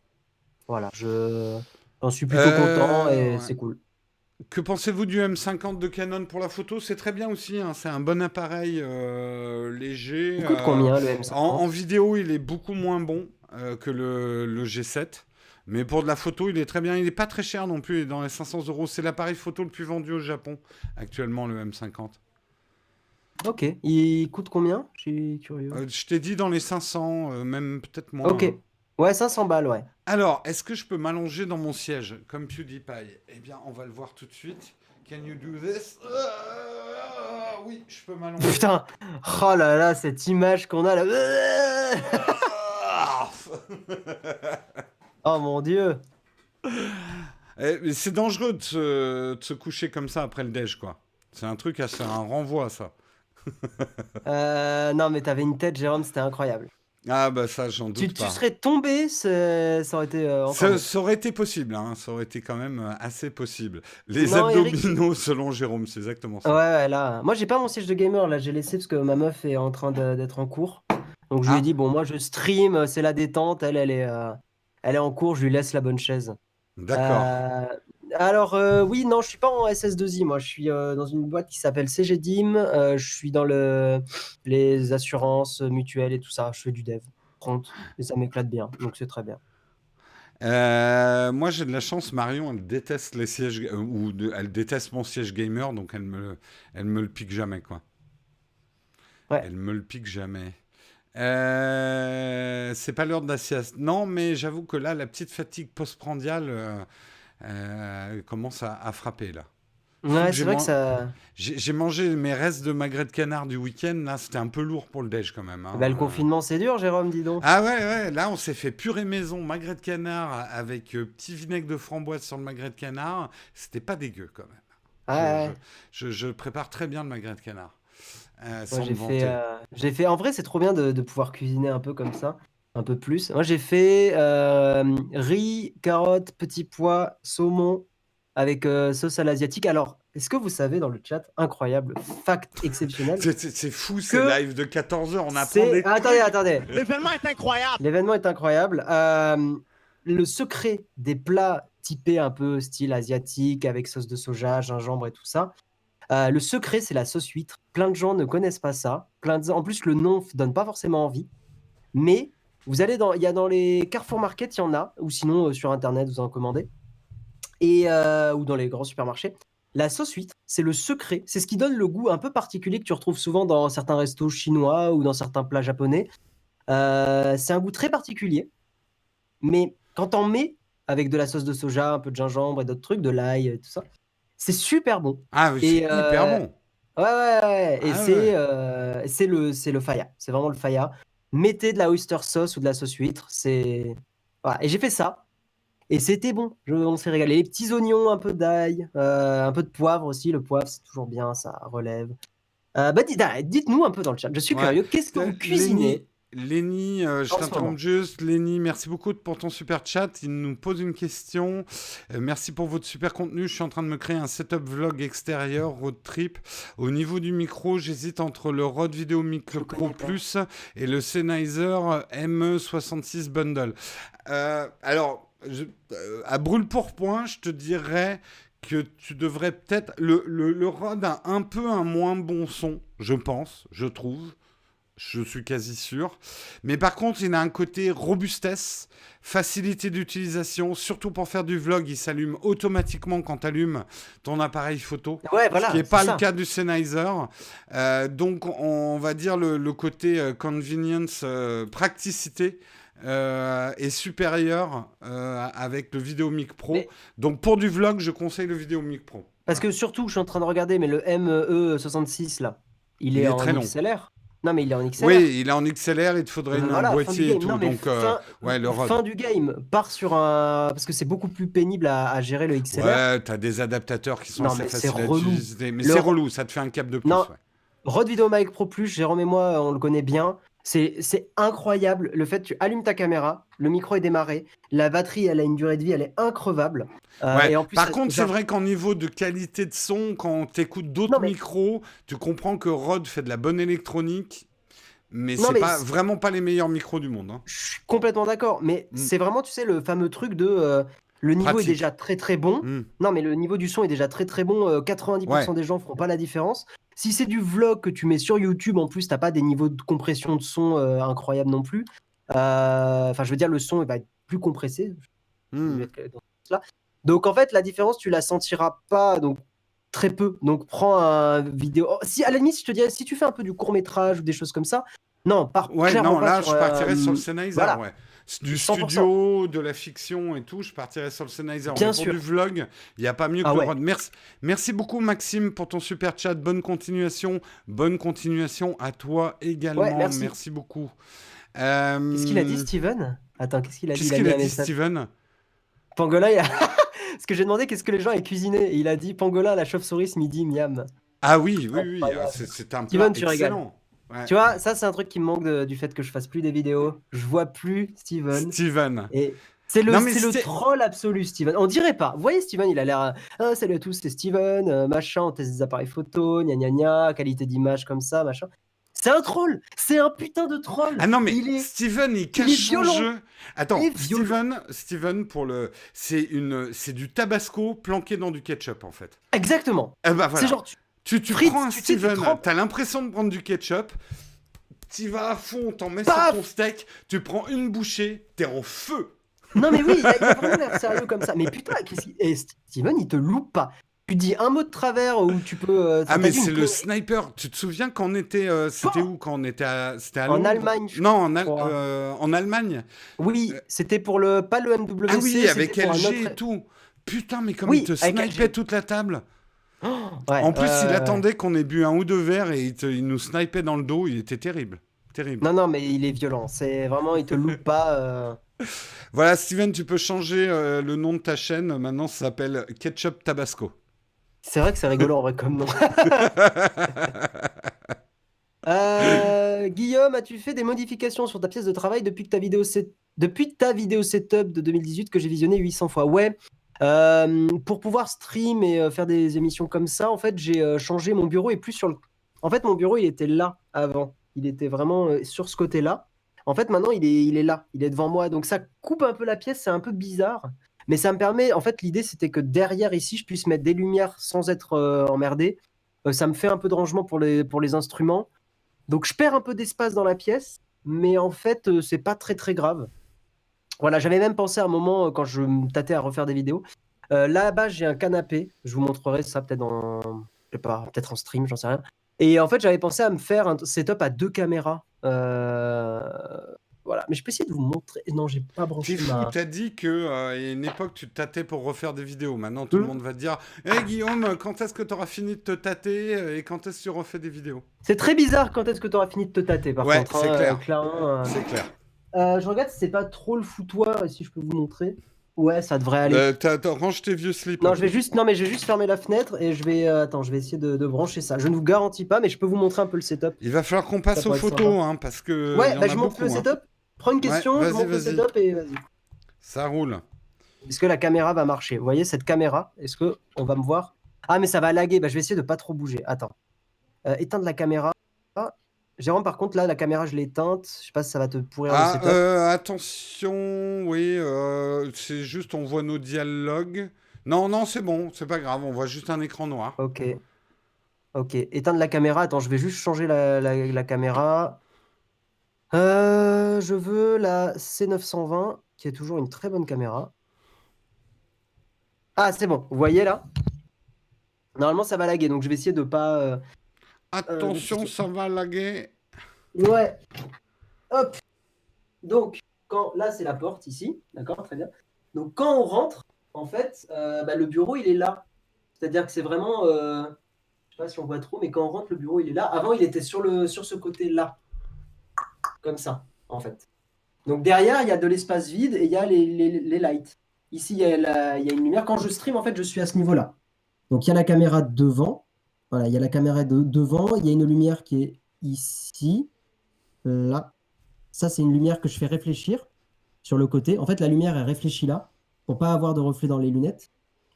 Voilà, je j'en suis plutôt content et c'est cool. Que pensez-vous du M50 de Canon pour la photo? C'est très bien aussi, hein. c'est un bon appareil léger. Il coûte combien le M50 en, vidéo, il est beaucoup moins bon. Euh, que le, G7. Mais pour de la photo, il est très bien. Il n'est pas très cher non plus. Il est dans les 500 euros. C'est l'appareil photo le plus vendu au Japon actuellement, le M50. Ok. Il coûte combien? Je suis curieux. Euh, je t'ai dit dans les 500, euh, même peut-être moins. Ok. Ouais, 500 balles, ouais. Alors, est-ce que je peux m'allonger dans mon siège comme PewDiePie? Eh bien, on va le voir tout de suite. Can you do this? Oui, je peux m'allonger. Putain Oh là là, cette image qu'on a là *laughs* *laughs* oh mon dieu eh, C'est dangereux de se, coucher comme ça après le déj, quoi. C'est un truc faire un renvoi, ça. *laughs* Euh, non, mais t'avais une tête, Jérôme, c'était incroyable. Ah bah ça, j'en doute tu, pas. Tu serais tombé, ça aurait été... Euh, ça, aurait été possible, hein. ça aurait été quand même euh, assez possible. Les abdominaux, *laughs* selon Jérôme, c'est exactement ça. Ouais, ouais, là. Moi, j'ai pas mon siège de gamer, là, j'ai laissé parce que ma meuf est en train d'être en cours. Donc je lui ai ah. dit, bon, moi je stream, c'est la détente, elle, elle est, euh, elle est en cours, je lui laisse la bonne chaise. D'accord. Euh, alors euh, oui, non, je suis pas en SS2I, moi je suis dans une boîte qui s'appelle CGDIM, je suis dans le, les assurances mutuelles et tout ça, je fais du dev, front, et ça m'éclate bien, donc c'est très bien. moi, j'ai de la chance. Marion, elle déteste les sièges ou elle déteste mon siège gamer, donc elle me, elle me le pique jamais, quoi. Ouais. Elle me le pique jamais. Euh, c'est pas l'heure de la sieste. Non, mais j'avoue que là, la petite fatigue postprandiale euh, euh, commence à, frapper là. Ouais, j'ai c'est vrai man- que ça. J'ai mangé mes restes de magret de canard du week-end. Là, c'était un peu lourd pour le déj quand même. hein. Bah, le confinement, c'est dur, Jérôme, dis donc. Ah ouais, ouais, là on s'est fait purée maison, magret de canard avec euh, petit vinaigre de framboise sur le magret de canard. C'était pas dégueu quand même. Ah, Je- ouais. je, je- je prépare très bien le magret de canard. Euh, Moi, j'ai fait, euh, j'ai fait. En vrai, c'est trop bien de, de pouvoir cuisiner un peu comme ça, un peu plus. Moi, j'ai fait euh, riz, carottes, petits pois, saumon avec euh, sauce à l'asiatique. Alors, est-ce que vous savez dans le chat, incroyable, fact exceptionnel, C'est- fou ces que lives de 14h, on apprend des Ah, attendez, attendez. *laughs* L'événement est incroyable. L'événement est incroyable. Euh, le secret des plats typés un peu style asiatique avec sauce de soja, gingembre et tout ça. Euh, le secret, c'est la sauce huître. Plein de gens ne connaissent pas ça. Plein de... En plus, le nom donne pas forcément envie. Mais vous allez dans, il y a dans les Carrefour Market, il y en a, ou sinon euh, sur Internet, vous en commandez, et euh, ou dans les grands supermarchés. La sauce huître, c'est le secret. C'est ce qui donne le goût un peu particulier que tu retrouves souvent dans certains restos chinois ou dans certains plats japonais. C'est un goût très particulier. Mais quand on met avec de la sauce de soja, un peu de gingembre et d'autres trucs, de l'ail et tout ça, c'est super bon. Ah, oui, c'est Et, hyper euh, bon. Ouais, ouais, ouais. Et Ah c'est ouais. euh, c'est le, le faya. C'est vraiment le faya. Mettez de la oyster sauce ou de la sauce huître. C'est. Voilà. Et j'ai fait ça. Et c'était bon. Je, on s'est régalé. Les petits oignons, un peu d'ail, euh, un peu de poivre aussi. Le poivre, c'est toujours bien, ça relève. Euh, bah, dites, ah, dites-nous un peu dans le chat. Je suis Ouais. curieux. Qu'est-ce que Euh, vous cuisinez? Lenny, euh, je t'interromps juste. Lenny, merci beaucoup pour ton super chat. Il nous pose une question. Euh, merci pour votre super contenu. Je suis en train de me créer un setup vlog extérieur, road trip. Au niveau du micro, j'hésite entre le Rode Video Mic Je Pro. Plus et le Sennheiser ME66 Bundle. Euh, alors, je- euh, à brûle pour point, je te dirais que tu devrais peut-être... Le, le, le Rode a un peu un moins bon son, je pense, je trouve. Je suis quasi sûr. Mais par contre, il a un côté robustesse, facilité d'utilisation, surtout pour faire du vlog. Il s'allume automatiquement quand tu allumes ton appareil photo. Ouais, voilà. ce qui n'est pas ça. le cas du Sennheiser. Euh, donc, on va dire le, le côté euh, convenience, euh, praticité euh, est supérieur avec le Vidéomic Pro. Mais- Donc, pour du vlog, je conseille le Vidéomic Pro. Parce que surtout, je suis en train de regarder, mais le ME66 là, il est, Il est en très long. Non, mais il est en XLR. Oui, il est en XLR, il te faudrait une- Voilà, boîtier et tout. Non, donc, euh, fin, ouais, le Rode. fin du game part sur un. Parce que c'est beaucoup plus pénible à, à gérer le XLR. Ouais, t'as des adaptateurs qui sont Non, assez mais c'est faciles à relou. utiliser. Mais Le- c'est relou, ça te fait un cap de plus. Non. ouais. Rode Video Mic Pro Plus, Jérôme et moi, on le connaît bien. C'est incroyable le fait que tu allumes ta caméra, le micro est démarré, la batterie elle a une durée de vie, elle est increvable. Euh, Ouais. et en plus, Par contre, c'est vrai qu'en niveau de qualité de son, quand tu écoutes d'autres mais- micros, tu comprends que Rode fait de la bonne électronique, mais c'est pas vraiment pas les meilleurs micros du monde. hein. Je suis complètement d'accord, mais Mm. c'est vraiment, tu sais, le fameux truc de euh, le niveau Pratique. est déjà très très bon. Hmm. Non, mais le niveau du son est déjà très très bon. euh, 90% des gens feront pas la différence. Si c'est du vlog que tu mets sur YouTube, en plus, t'as pas des niveaux de compression de son euh, incroyables non plus. Euh, Enfin, je veux dire, le son il va être plus compressé. Hmm. Donc, en fait, la différence, tu la sentiras pas. Donc, très peu. Donc, prends un vidéo. oh, si, à la limite, je te dirais, si tu fais un peu du court métrage ou des choses comme ça, non, par Ouais, non, pas là, sur, je partirais euh, sur le Sennheiser, voilà. ouais. Du 100%. studio, de la fiction et tout, je partirais sur le Sennheiser. Bien Mais pour sûr. du vlog, il n'y a pas mieux Ah que ouais. le. Merci, merci beaucoup, Maxime, pour ton super chat. Bonne continuation. Bonne continuation à toi également. Ouais, merci. beaucoup. Euh, Qu'est-ce qu'il a dit, Steven? Attends, qu'est-ce qu'il a dit Qu'est-ce Il qu'il a dit. Steven? Pangolin, il a... *laughs* Parce que j'ai demandé qu'est-ce que les gens aient cuisiné? Et il a dit Pangolin, la chauve-souris midi, miam. Ah oui, oui, oui. C'est- un Steven, plat tu régales. excellent. Ouais. Tu vois, ça, c'est un truc qui me manque de- du fait que je fasse plus des vidéos. Je vois plus Steven. Steven. Et c'est le, Non, le troll absolu, Steven. On dirait pas. Vous voyez, Steven, il a l'air. euh, Ah, salut à tous, c'est Steven, euh, machin, on teste des appareils photo, gna gna gna, qualité d'image comme ça, machin. C'est un troll C'est un putain de troll Ah non, mais il est... Steven, il cache est son jeu. Attends, Il. Steven, Steven, pour le. C'est une... c'est du tabasco planqué dans du ketchup, en fait. Exactement. Eh ben voilà. C'est genre, tu- Tu, tu Fritz, prends un tu Steven, t'as l'impression de prendre du ketchup, t'y vas à fond, t'en mets Paf sur ton steak, tu prends une bouchée, t'es en feu. Non mais oui, il a, vraiment l'air *laughs* sérieux comme ça. Mais putain, et Steven, il te loupe pas. Tu dis un mot de travers où tu peux. euh, Ah mais c'est le sniper. Tu te souviens quand on était, euh, c'était où quand on était à, c'était à En Allemagne, je Non, en, Al- euh, en Allemagne. Oui, c'était pour le. Pas le MWC. Ah oui, avec LG autre- et tout. Putain, mais comme Oui, il te snipait LG. toute la table. Ouais, En plus, il attendait qu'on ait bu un ou deux verres et il, te- il nous snipait dans le dos. Il était terrible. Terrible. Non, non, mais il est violent. C'est vraiment, il te loupe pas. euh. Voilà, Steven, tu peux changer euh, le nom de ta chaîne. Maintenant, ça s'appelle Ketchup Tabasco. C'est vrai que c'est rigolo en vrai comme nom. *laughs* Euh, Guillaume, as-tu fait des modifications sur ta pièce de travail depuis que ta vidéo set- depuis ta vidéo setup de 2018 que j'ai visionné 800 fois? Ouais. Euh, pour pouvoir stream et euh, faire des émissions comme ça, en fait, j'ai euh, changé mon bureau et plus sur le. En fait, mon bureau, il était là avant. Il était vraiment sur ce côté-là. En fait, maintenant, il est, il est là. Il est devant moi. Donc, ça coupe un peu la pièce. C'est un peu bizarre. Mais ça me permet. En fait, l'idée, c'était que derrière ici, je puisse mettre des lumières sans être emmerdé. Ça me fait un peu de rangement pour les, pour les instruments. Donc, je perds un peu d'espace dans la pièce. Mais en fait, c'est pas très, très grave. Voilà, j'avais même pensé à un moment euh, quand je me tâtais à refaire des vidéos. Euh, Là-bas, j'ai un canapé. Je vous montrerai ça peut-être dans, je sais pas, peut-être en stream, j'en sais rien. Et en fait, j'avais pensé à me faire un setup à deux caméras. Euh, Voilà, mais je peux essayer de vous montrer. Non, j'ai pas branché fou, ma. t'as dit que euh, a une époque tu te tâtais pour refaire des vidéos. Maintenant tout le Hmm. monde va te dire Hé Guillaume, quand est-ce que tu auras fini de te tâter et quand est-ce que tu refais des vidéos? C'est très bizarre quand est-ce que tu auras fini de te tâter, par Ouais, contre. c'est hein, clair. clairement, euh. C'est clair. Euh, je regarde si c'est pas trop le foutoir et si je peux vous montrer. Ouais, ça devrait aller. Euh, t'as- range tes vieux slips. Non, je vais juste, non, mais je vais juste fermer la fenêtre et je vais, euh, attends, je vais essayer de, de brancher ça. Je ne vous garantis pas, mais je peux vous montrer un peu le setup. Il va falloir qu'on passe Ça aux photos, hein, parce que. ouais, bah, je montre le hein. setup. Prends une question, je montre le setup et vas-y. Ça roule. Est-ce que la caméra va marcher? Vous voyez cette caméra? Est-ce que on va me voir? Ah, mais ça va laguer. Bah, je vais essayer de pas trop bouger. Attends. Euh, éteindre la caméra. Jérôme, par contre, là, la caméra, je l'ai éteinte. Je sais pas si ça va te pourrir le Ah, setup. euh, attention, oui, euh, c'est juste, on voit nos dialogues. Non, non, c'est bon, c'est pas grave, on voit juste un écran noir. Ok. Ok. Éteindre la caméra. Attends, je vais juste changer la, la- la caméra. Euh, je veux la C920, qui est toujours une très bonne caméra. Ah, c'est bon. Vous voyez là? Normalement, ça va laguer, donc je vais essayer de pas. Euh, Attention, le- ça va laguer. Ouais. Hop. Donc, quand là, c'est la porte ici. D'accord, très bien. Donc, quand on rentre, en fait, euh, bah, le bureau, il est là. C'est-à-dire que c'est vraiment. euh, je sais pas si on voit trop, mais quand on rentre, le bureau, il est là. Avant, il était sur, le, sur ce côté-là. Comme ça, en fait. Donc, derrière, il y a de l'espace vide et il y a les, les, les lights. Ici, il y, a la- il y a une lumière. Quand je stream, en fait, je suis à ce niveau-là. Donc, il y a la caméra devant. Voilà, il y a la caméra de, devant. Il y a une lumière qui est ici. Là. Ça, c'est une lumière que je fais réfléchir sur le côté. En fait, la lumière est réfléchie là pour pas avoir de reflet dans les lunettes.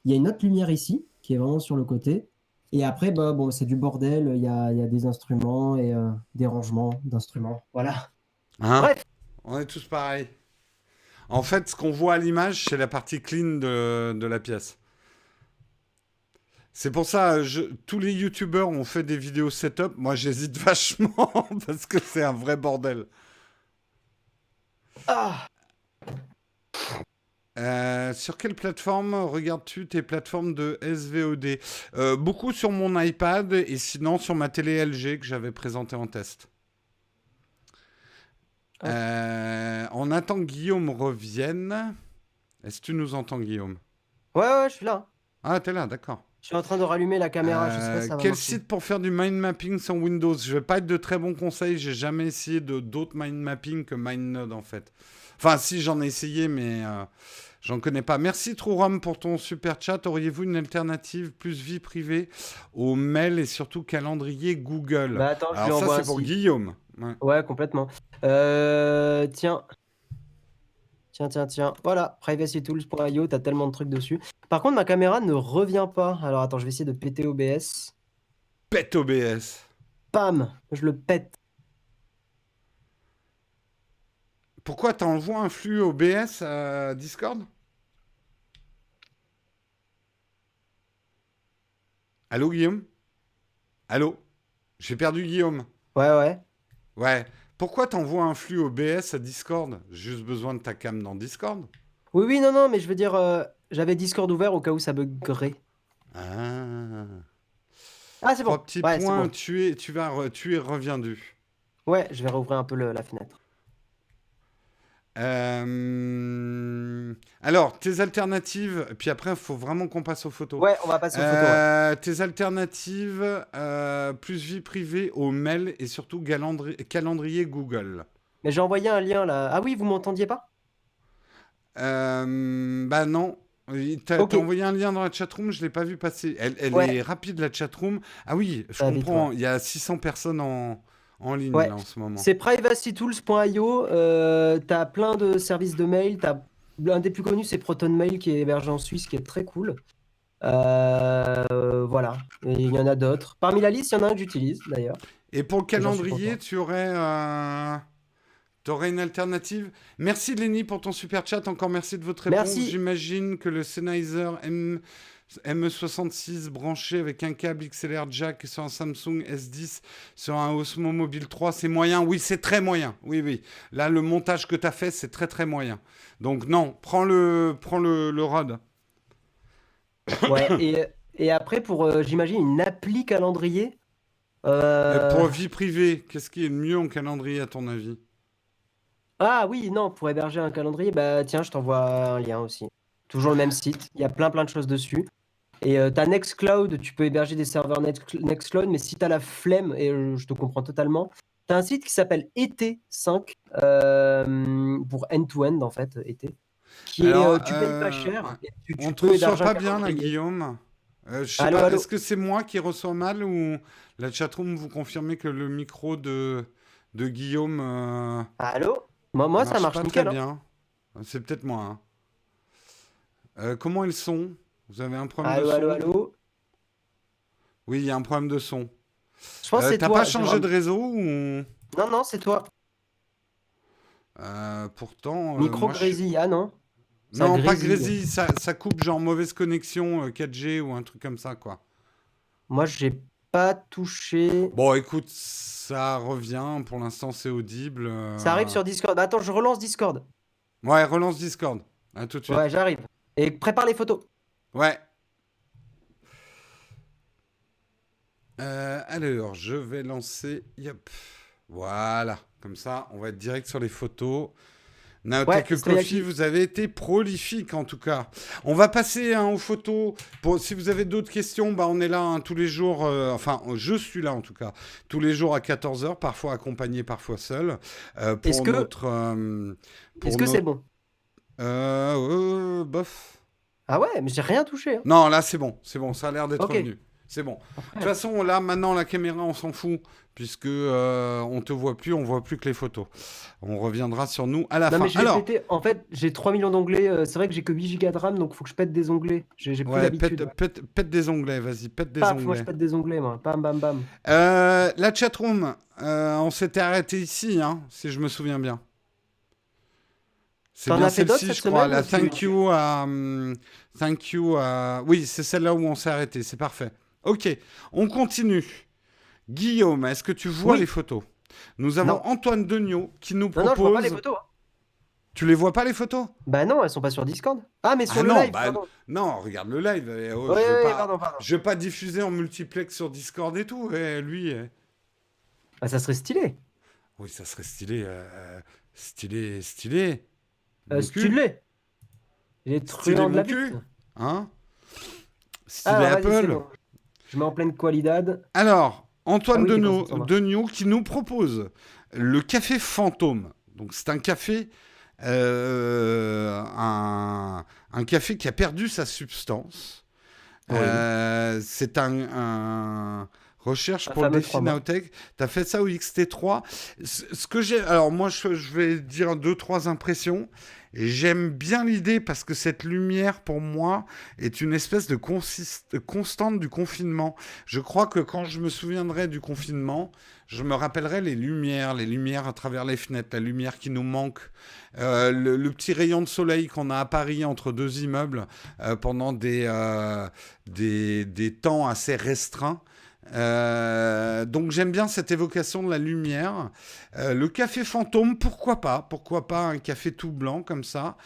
Il y a une autre lumière ici qui est vraiment sur le côté. Et après, bah, bon, c'est du bordel. Il y a, il y a des instruments et euh, des rangements d'instruments. Voilà. Hein Bref. On est tous pareils. En fait, ce qu'on voit à l'image, c'est la partie clean de, de la pièce. C'est pour ça, je, tous les youtubeurs ont fait des vidéos setup. Moi, j'hésite *laughs* vachement parce que c'est un vrai bordel. Ah, Euh, sur quelle plateforme regardes-tu tes plateformes de SVOD Euh, Beaucoup sur mon iPad et sinon sur ma télé LG que j'avais présentée en test. Euh, on attend que Guillaume revienne. Est-ce que tu nous entends, Guillaume? Ouais, ouais, je suis là. Ah, t'es là, d'accord. Je suis en train de rallumer la caméra. je sais pas Euh, si ça va quel marcher. site pour faire du mind mapping sur Windows Je vais pas être de très bons conseils. J'ai jamais essayé de d'autres mind mapping que MindNode en fait. Enfin, si j'en ai essayé, mais euh, j'en connais pas. Merci Trourom pour ton super chat. Auriez-vous une alternative plus vie privée au mail et surtout calendrier Google Bah, attends, je lui Alors ça, c'est pour. Guillaume. Ouais. Ouais, complètement. Euh, tiens. Tiens, tiens, tiens. Voilà, privacytools.io, t'as tellement de trucs dessus. Par contre, ma caméra ne revient pas. Alors, attends, je vais essayer de péter OBS. Pète OBS. Pam, je le pète. Pourquoi t'envoies un flux OBS à Discord? Allô Guillaume? Allô? J'ai perdu Guillaume. Ouais, ouais. Ouais. Pourquoi t'envoies un flux OBS à Discord? Juste besoin de ta cam dans Discord Oui, oui, non, non, mais je veux dire, euh, j'avais Discord ouvert au cas où ça buggerait. Ah. Ah, c'est bon. Trois petits Ouais, points, bon. tu, es, tu, vas tu es reviendu. Ouais, je vais rouvrir un peu le- la fenêtre. Euh, alors, tes alternatives, puis après, il faut vraiment qu'on passe aux photos. Ouais, on va passer aux photos. ouais. Euh, tes alternatives, euh, plus vie privée au mail et surtout calendri- calendrier Google. Mais j'ai envoyé un lien là. Ah oui, vous m'entendiez pas? Bah non. T'as envoyé un lien dans la chatroom, je l'ai pas vu passer. Elle, elle Ouais. est rapide la chatroom. Ah oui, je Ça comprends. Il y a 600 personnes en, en ligne Ouais. là, en ce moment. C'est privacytools.io. Euh, t'as plein de services de mail. T'as l'un des plus connus, c'est ProtonMail qui est hébergé en Suisse, qui est très cool. Euh, voilà. Il y en a d'autres. Parmi la liste, il y en a un que j'utilise d'ailleurs. Et pour le calendrier, tu aurais, euh, t'aurais une alternative Merci Lenny pour ton super chat. Encore merci de votre réponse. Merci. J'imagine que le Sennheiser M... ME66 branché avec un câble XLR jack sur un Samsung S10 sur un Osmo Mobile 3, c'est moyen Oui, c'est très moyen. Oui, oui. Là, le montage que tu as fait, c'est très, très moyen. Donc non, prends le, prends le, le Rode. *coughs* Ouais. et, et après, pour, euh, j'imagine, une appli calendrier. Et Euh, pour vie privée, qu'est-ce qui est mieux en calendrier à ton avis? Ah oui, non, pour héberger un calendrier, bah tiens, je t'envoie un lien aussi. Toujours le même site, il y a plein plein de choses dessus. Et euh, t'as Nextcloud, tu peux héberger des serveurs Next- Nextcloud, mais si t'as la flemme, et euh, je te comprends totalement, t'as un site qui s'appelle ET5 euh, pour end-to-end en fait, ET. Qui Alors, euh, tu payes pas cher. et tu, tu On te pas bien là. Guillaume? Allô Est-ce que c'est moi qui reçois mal ou la chatroom vous confirmez que le micro de, de Guillaume Allô? Moi, moi ça marche pas nickel. très hein. bien C'est peut-être moi. hein. Comment ils sont? Vous avez un problème Allô, de son allô, allô Oui, il y a un problème de son. Je pense que Euh, c'est T'as toi. pas changé de réseau ou Non, non, c'est toi. Euh, Pourtant. euh, Micro moi, je ah non Ça Non, pas grésille. ça, ça coupe genre mauvaise connexion euh, 4G ou un truc comme ça, quoi. Moi, j'ai pas touché. Bon, écoute, ça revient. Pour l'instant, c'est audible. euh. Ça arrive sur Discord. Attends, je relance Discord. Ouais, relance Discord. À tout de suite. Ouais, j'arrive. Et prépare les photos. Ouais. Euh, alors, je vais lancer. Yep. Voilà. Comme ça, on va être direct sur les photos. Naotech Ouais. Coffee, vous avez été prolifique en tout cas. On va passer hein, aux photos. Pour, si vous avez d'autres questions, bah, on est là hein, tous les jours. euh, enfin, je suis là en tout cas. Tous les jours à 14h, parfois accompagné, parfois seul. euh, pour Est-ce que- euh, c'est bon? Euh, euh, bof. Ah ouais, mais j'ai rien touché. hein. Non, là c'est bon, c'est bon, ça a l'air d'être Ok. revenu. C'est bon. De toute façon, là maintenant la caméra, on s'en fout puisque euh, on te voit plus, on voit plus que les photos. On reviendra sur nous à la Non, fin. mais Alors. En fait, j'ai 3 millions d'onglets. euh, C'est vrai que j'ai que 8 gigas de RAM, donc faut que je pète des onglets. J'ai plus ouais, l'habitude. pète, pète- pète des onglets, vas-y, pète des Paf, moi, onglets. je pète des onglets, moi. Bam, bam, bam. Euh, la chatroom, euh, on s'était arrêté ici, hein, si je me souviens bien. C'est bien celle-ci, je crois. La tu- thank you à. thank you à. Oui, c'est celle-là où on s'est arrêté, c'est parfait. Ok, on continue. Guillaume, est-ce que tu vois Oui. les photos? Nous avons Non. Antoine Degnaud qui nous Non, non, propose. je vois pas les photos. hein. Tu les vois pas les photos? Bah non, elles sont pas sur Discord. Ah, mais sur Ah le non, live, bah. Non, regarde le live. eh, oh, Ouais, je, vais ouais, pas, pardon, pardon. je vais pas diffuser en multiplex sur Discord et tout. eh, lui. eh. Bah, ça serait stylé. Oui, ça serait stylé. euh, stylé, stylé. Euh, Mon cul, stylé. Il est truand de la cul. Hein Stylé Ah, Apple. bon. Je mets en pleine qualidad. Alors, Antoine Ah oui, qui nous propose le café fantôme. Donc, c'est un café, euh, un, un café qui a perdu sa substance. Oui. Euh, c'est un, un recherche pour le défi. Naotech. Tu as fait ça au XT3. Ce ce que j'ai, alors moi, je, je vais dire deux, trois impressions. Et j'aime bien l'idée parce que cette lumière, pour moi, est une espèce de constante du confinement. Je crois que quand je me souviendrai du confinement, je me rappellerai les lumières, les lumières à travers les fenêtres, la lumière qui nous manque, euh, le, petit rayon de soleil qu'on a à Paris entre deux immeubles euh, pendant euh, des temps assez restreints. Donc j'aime bien cette évocation de la lumière. Euh, le café fantôme, pourquoi pas? Pourquoi pas un café tout blanc comme ça?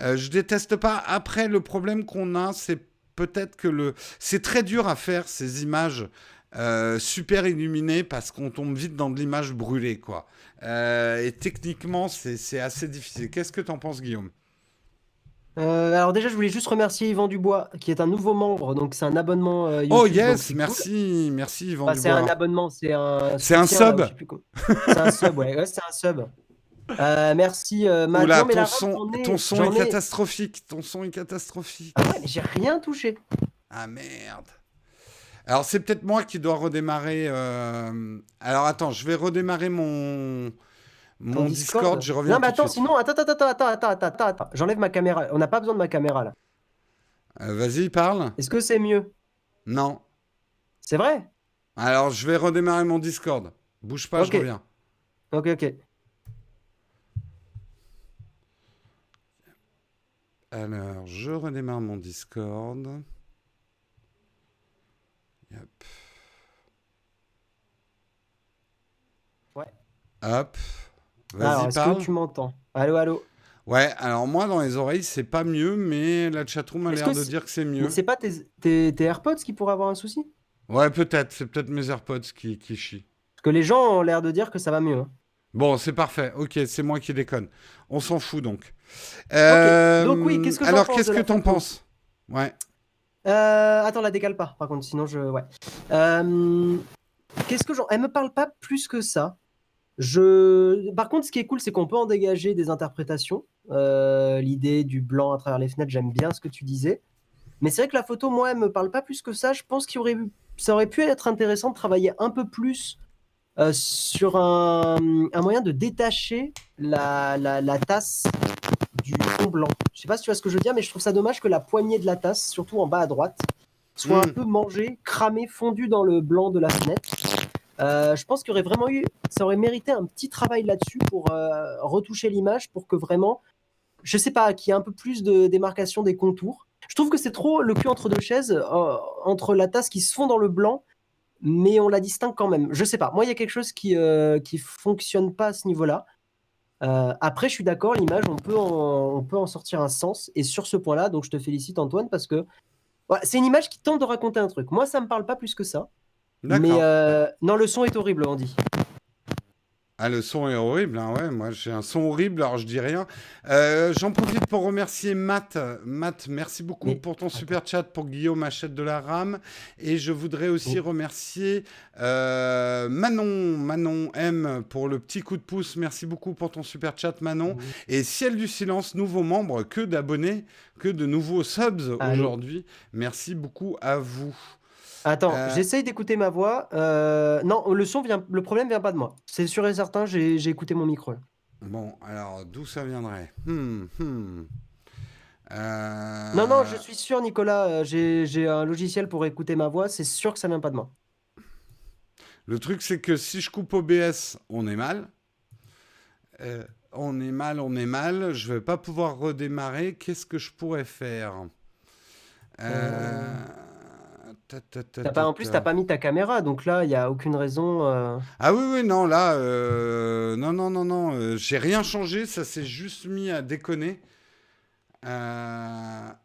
Euh, Je déteste pas. Après, le problème qu'on a, c'est peut-être que le. C'est très dur à faire ces images euh, super illuminées parce qu'on tombe vite dans de l'image brûlée, quoi. Et techniquement, c'est assez difficile. Qu'est-ce que tu en penses, Guillaume? Euh, alors déjà, je voulais juste remercier Yvan Dubois, qui est un nouveau membre, donc c'est un abonnement YouTube, Oh yes, merci, merci Yvan Dubois. C'est un abonnement, c'est un... C'est un sub C'est un sub, ouais, c'est un sub. Euh, merci euh, Oula, ton, son, ton son est catastrophique. Ton son est catastrophique. Ah ouais, mais j'ai rien touché. Ah merde. Alors c'est peut-être moi qui dois redémarrer. Euh... Alors attends, je vais redémarrer mon mon Discord. je reviens. Non mais attends, sinon attends attends attends attends attends attends. J'enlève ma caméra. On n'a pas besoin de ma caméra là. Euh, vas-y, parle. Est-ce que c'est mieux? Non. C'est vrai? Alors je vais redémarrer mon Discord. Bouge pas, je reviens. Ok ok. Alors, je redémarre mon Discord. Hop. Ouais. Hop. Vas-y, parle. que tu m'entends? Allô, allô? Ouais, alors moi, dans les oreilles, c'est pas mieux, mais la chatroom a l'air de dire que c'est mieux. C'est pas tes, tes, AirPods qui pourraient avoir un souci? Ouais, peut-être. C'est peut-être mes AirPods qui, qui chient. Parce que les gens ont l'air de dire que ça va mieux. Hein. Bon, c'est parfait. Ok, c'est moi qui déconne. On s'en fout donc. Donc oui, qu'est-ce que euh, Alors, qu'est-ce que t'en penses? Ouais. Euh, attends, la décale pas. Par contre, sinon je. Ouais. Euh, qu'est-ce que j'en. Elle me parle pas plus que ça. Je. Par contre, ce qui est cool, c'est qu'on peut en dégager des interprétations. L'idée du blanc à travers les fenêtres, j'aime bien ce que tu disais. Mais c'est vrai que la photo, moi, elle me parle pas plus que ça. Je pense qu'il aurait, ça aurait pu être intéressant de travailler un peu plus sur un, un, moyen de détacher la, la, la tasse du fond blanc. Je sais pas si tu vois ce que je veux dire, mais je trouve ça dommage que la poignée de la tasse, surtout en bas à droite, soit un hmm. peu mangée, cramée, fondue dans le blanc de la fenêtre. Euh, je pense qu'il aurait vraiment eu, ça aurait mérité un petit travail là-dessus pour euh, retoucher l'image, pour que vraiment, je sais pas, qu'il y ait un peu plus de démarcation des contours. Je trouve que c'est trop le cul entre deux chaises, euh, entre la tasse qui se fond dans le blanc, mais on la distingue quand même. Je sais pas. Moi, il y a quelque chose qui qui fonctionne pas à ce niveau-là. Euh, après, je suis d'accord, l'image, on, peut en, on peut en sortir un sens. Et sur ce point-là, donc je te félicite Antoine, parce que c'est une image qui tente de raconter un truc. Moi, ça me parle pas plus que ça. Mais euh, non, le son est horrible, Andy. Ah, le son est horrible, hein, ouais. Moi, j'ai un son horrible, alors je dis rien. Euh, j'en profite pour remercier Matt. Matt, merci beaucoup pour ton super chat pour Guillaume achète de la RAM. Et je voudrais aussi remercier euh, Manon, Manon M pour le petit coup de pouce. Merci beaucoup pour ton super chat, Manon. Et Ciel du Silence, nouveau membre, que d'abonnés, que de nouveaux subs aujourd'hui. Merci beaucoup à vous. Attends, euh. j'essaye d'écouter ma voix. Euh, non, le son vient, le problème vient pas de moi. C'est sûr et certain, j'ai écouté mon micro. Bon, alors d'où ça viendrait? Hmm, hmm. Euh. Non, non, je suis sûr, Nicolas. J'ai un logiciel pour écouter ma voix. C'est sûr que ça vient pas de moi. Le truc, c'est que si je coupe OBS, on est mal. on est mal, on est mal. Je vais pas pouvoir redémarrer. Qu'est-ce que je pourrais faire? Euh pas, en plus, t'as pas mis ta caméra, donc là, il n'y a aucune raison. Euh. Ah oui, oui, non, là, euh, non, non, non, non, euh, j'ai rien changé, ça s'est juste mis à déconner. Bah,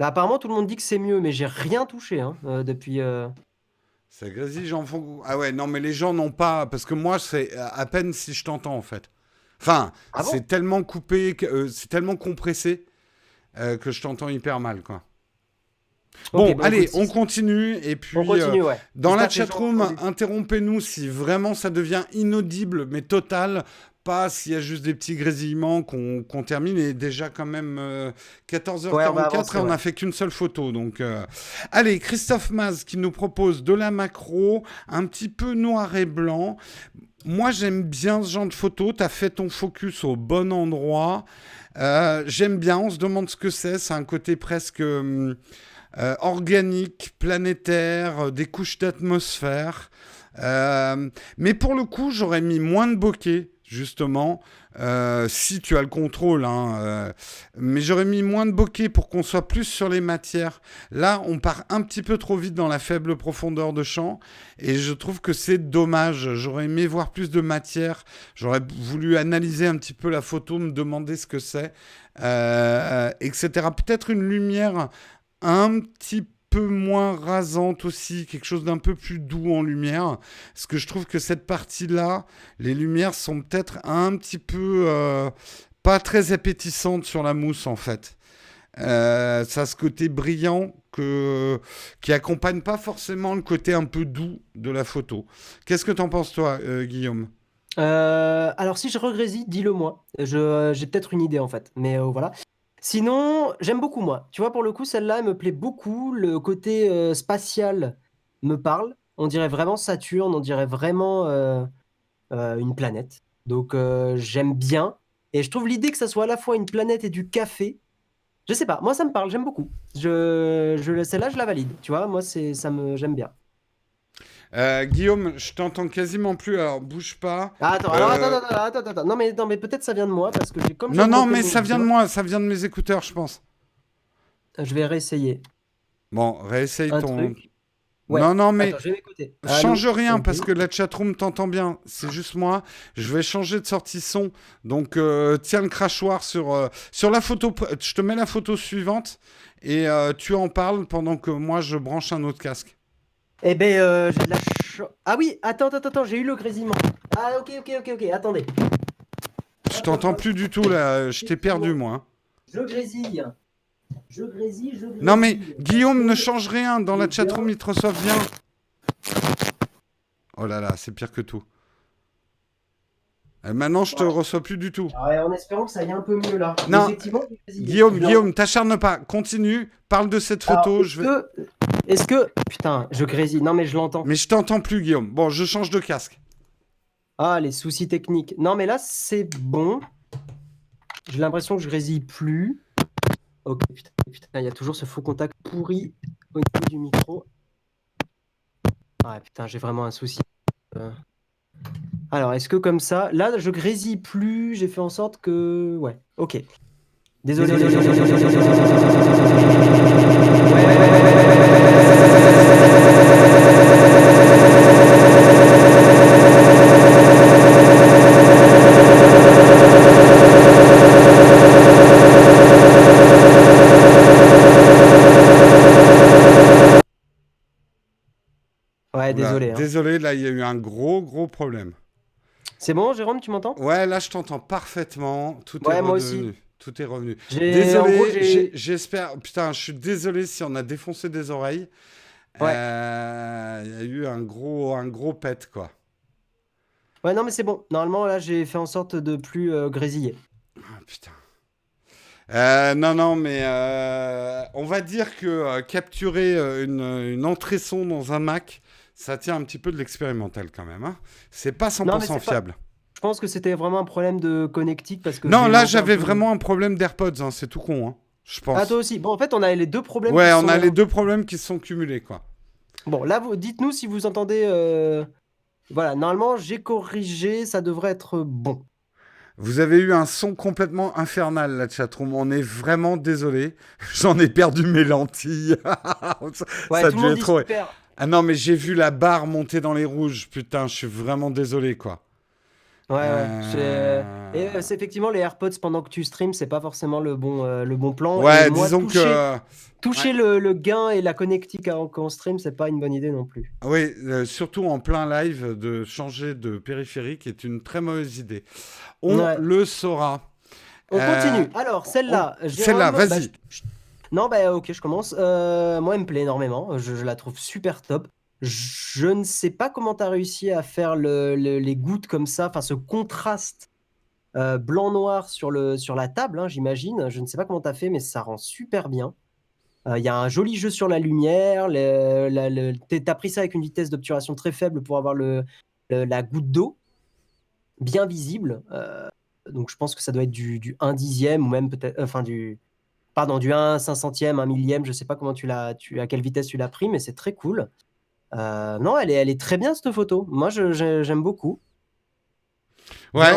apparemment, tout le monde dit que c'est mieux, mais j'ai rien touché hein, depuis. Ça grésille, j'en fous. Ah ouais, non, mais les gens n'ont pas. Parce que moi, c'est à peine si je t'entends, en fait. Enfin, ah c'est tellement coupé, c'est tellement compressé que je t'entends hyper mal, quoi. Bon, bah, allez, on continue. Et puis, euh, dans la chatroom, interrompez-nous si vraiment ça devient inaudible, mais total. Pas s'il y a juste des petits grésillements qu'on termine. Et déjà, quand même, 14h44 et on n'a fait qu'une seule photo. Donc, euh, allez, Christophe Maz qui nous propose de la macro, un petit peu noir et blanc. Moi, j'aime bien ce genre de photo. Tu as fait ton focus au bon endroit. Euh, j'aime bien. On se demande ce que c'est. C'est un côté presque. Hum, euh, organique, planétaire, euh, des couches d'atmosphère. Euh, mais pour le coup, j'aurais mis moins de bokeh, justement, si tu as le contrôle. Hein, mais j'aurais mis moins de bokeh pour qu'on soit plus sur les matières. Là, on part un petit peu trop vite dans la faible profondeur de champ. Et je trouve que c'est dommage. J'aurais aimé voir plus de matière. J'aurais voulu analyser un petit peu la photo, me demander ce que c'est, etc. Peut-être une lumière un petit peu moins rasante aussi, quelque chose d'un peu plus doux en lumière. Parce que je trouve que cette partie-là, les lumières sont peut-être un petit peu euh, pas très appétissantes sur la mousse en fait. Euh, ça a ce côté brillant que, qui accompagne pas forcément le côté un peu doux de la photo. Qu'est-ce que t'en penses toi, euh, Guillaume? Alors si je regrésille, dis-le moi. J'ai peut-être une idée en fait, mais voilà. Sinon, j'aime beaucoup moi. Tu vois, pour le coup, celle-là, elle me plaît beaucoup. Le côté euh, spatial me parle. On dirait vraiment Saturne, on dirait vraiment euh, euh, une planète. Donc j'aime bien. Et je trouve l'idée que ça soit à la fois une planète et du café. Je sais pas, moi ça me parle, j'aime beaucoup. Je, je, celle-là, je la valide. Tu vois, moi c'est, ça me, j'aime bien. Euh, Guillaume, je t'entends quasiment plus, alors bouge pas. Ah, attends, alors, Euh, attends, attends, attends, attends, attends. Non mais, non mais peut-être ça vient de moi parce que j'ai comme Non, non, mais ça vient de moi, ça vient de mes écouteurs, je pense. Je vais réessayer. Bon, réessaye Un ton. truc. Ouais. Non, non, mais Attends. Allô change rien parce que la chatroom t'entend bien. C'est juste moi. Je vais changer de sortie son. Donc, euh, tiens le crachoir sur, euh, sur la photo. Je te mets la photo suivante et euh, tu en parles pendant que moi je branche un autre casque. Eh ben, euh, j'ai de la ch- Ah oui, attends, attends, attends, j'ai eu le grésillement. Ah ok, ok, ok, ok, attendez. Je t'entends plus du tout là. Je t'ai perdu moi. hein. Je grésille. Je grésille, je grésille. Non mais Guillaume ne change rien dans la chatroom Microsoft vient. Oh là là, c'est pire que tout. Et maintenant je te reçois plus du tout. Ah ouais, en espérant que ça aille un peu mieux là. Non. Guillaume, Bien. Guillaume, t'acharne pas. Continue. Parle de cette photo. je vais... Est-ce que... Putain, je grésille. Non mais je l'entends. Mais je t'entends plus, Guillaume. Bon, je change de casque. Ah, les soucis techniques. Non mais là, c'est bon. J'ai l'impression que je grésille plus. Ok, putain, putain, il y a toujours ce faux contact pourri au niveau du micro. Ah putain, j'ai vraiment un souci. Euh. Alors, est-ce que comme ça, là, je grésille plus, j'ai fait en sorte que... Ouais, ok. Désolé. Désolé. Hein. Désolé, là, il y a eu un gros, gros problème. C'est bon, Jérôme, tu m'entends? Ouais, là, je t'entends parfaitement. Tout Ouais, est moi redevenu. Tout est revenu. Désolé, j'espère. Putain, je suis désolé si on a défoncé des oreilles. Ouais. Euh, Il y a eu un gros, un gros pet, quoi. Ouais, non, mais c'est bon. Normalement, là, j'ai fait en sorte de plus euh, grésiller. Ah, putain. Euh, non, non, mais euh, on va dire que capturer une, une entrée son dans un Mac, ça tient un petit peu de l'expérimental quand même. Hein. C'est pas 100% Non, pas- fiable. Je pense que c'était vraiment un problème de connectique parce que. Non, là, j'avais vraiment un problème d'AirPods, hein, c'est tout con, hein, je pense. Ah, toi aussi. Bon, en fait, on a les deux problèmes. ouais, qui on sont- a les deux problèmes qui se sont cumulés, quoi. Bon, là, vous... dites-nous si vous entendez. euh, Voilà, normalement, j'ai corrigé, ça devrait être bon. Vous avez eu un son complètement infernal, la chatroom. On est vraiment désolé. *laughs* J'en ai perdu mes lentilles. *laughs* ça Ouais, a dû être trop. super. Ah non, mais j'ai vu la barre monter dans les rouges. Putain, je suis vraiment désolé, quoi. Ouais, ouais. Euh, Et euh, c'est effectivement les AirPods pendant que tu streams, c'est pas forcément le bon, euh, le bon plan. Ouais, moi, disons toucher, que. toucher le, le gain et la connectique quand quand on stream, c'est pas une bonne idée non plus. Oui, euh, surtout en plein live, de changer de périphérique est une très mauvaise idée. On Ouais. le saura. On continue. Alors, celle-là. on- celle-là, bah, vas-y. je- Non, bah ok, je commence. Euh, moi, elle me plaît énormément. Je, la trouve super top. Je ne sais pas comment tu as réussi à faire le- le- les gouttes comme ça, enfin ce contraste euh, blanc-noir sur, la table, hein, j'imagine. Je ne sais pas comment tu as fait, mais ça rend super bien. Euh, Il y a un joli jeu sur la lumière. T'es- t'as pris ça avec une vitesse d'obturation très faible pour avoir la goutte d'eau bien visible. Euh, donc je pense que ça doit être du, du 1 dixième ou même peut-être, enfin du, pardon, du 1 500e, 1 millième. Je sais pas comment tu l'as, tu, à quelle vitesse tu l'as pris, mais c'est très cool. Euh, non, elle est, elle est très bien cette photo. Moi, j'aime beaucoup. Ouais.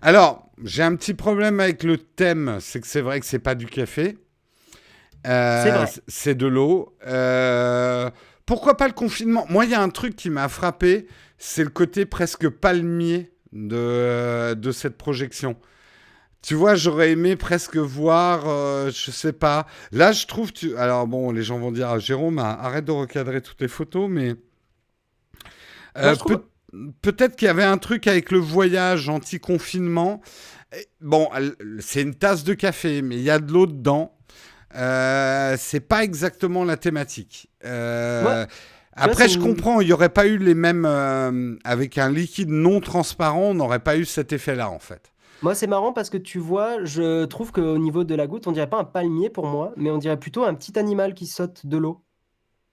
Alors, j'ai un petit problème avec le thème. C'est que c'est vrai que c'est pas du café. Euh, C'est vrai. c- C'est de l'eau. Euh, pourquoi pas le confinement? Moi, il y a un truc qui m'a frappé. C'est le côté presque palmier de, de cette projection. Tu vois, j'aurais aimé presque voir, euh, je sais pas. Là, je trouve, tu... alors bon, les gens vont dire, ah, Jérôme, arrête de recadrer toutes les photos, mais euh, peut-être qu'il y avait un truc avec le voyage anti-confinement. Bon, c'est une tasse de café, mais il y a de l'eau dedans. Euh, c'est pas exactement la thématique. Euh, après, je comprends, il n'y aurait pas eu les mêmes. Euh, avec un liquide non transparent, on n'aurait pas eu cet effet-là, en fait. Moi, c'est marrant parce que tu vois, je trouve qu'au niveau de la goutte, on dirait pas un palmier pour moi, mais on dirait plutôt un petit animal qui saute de l'eau.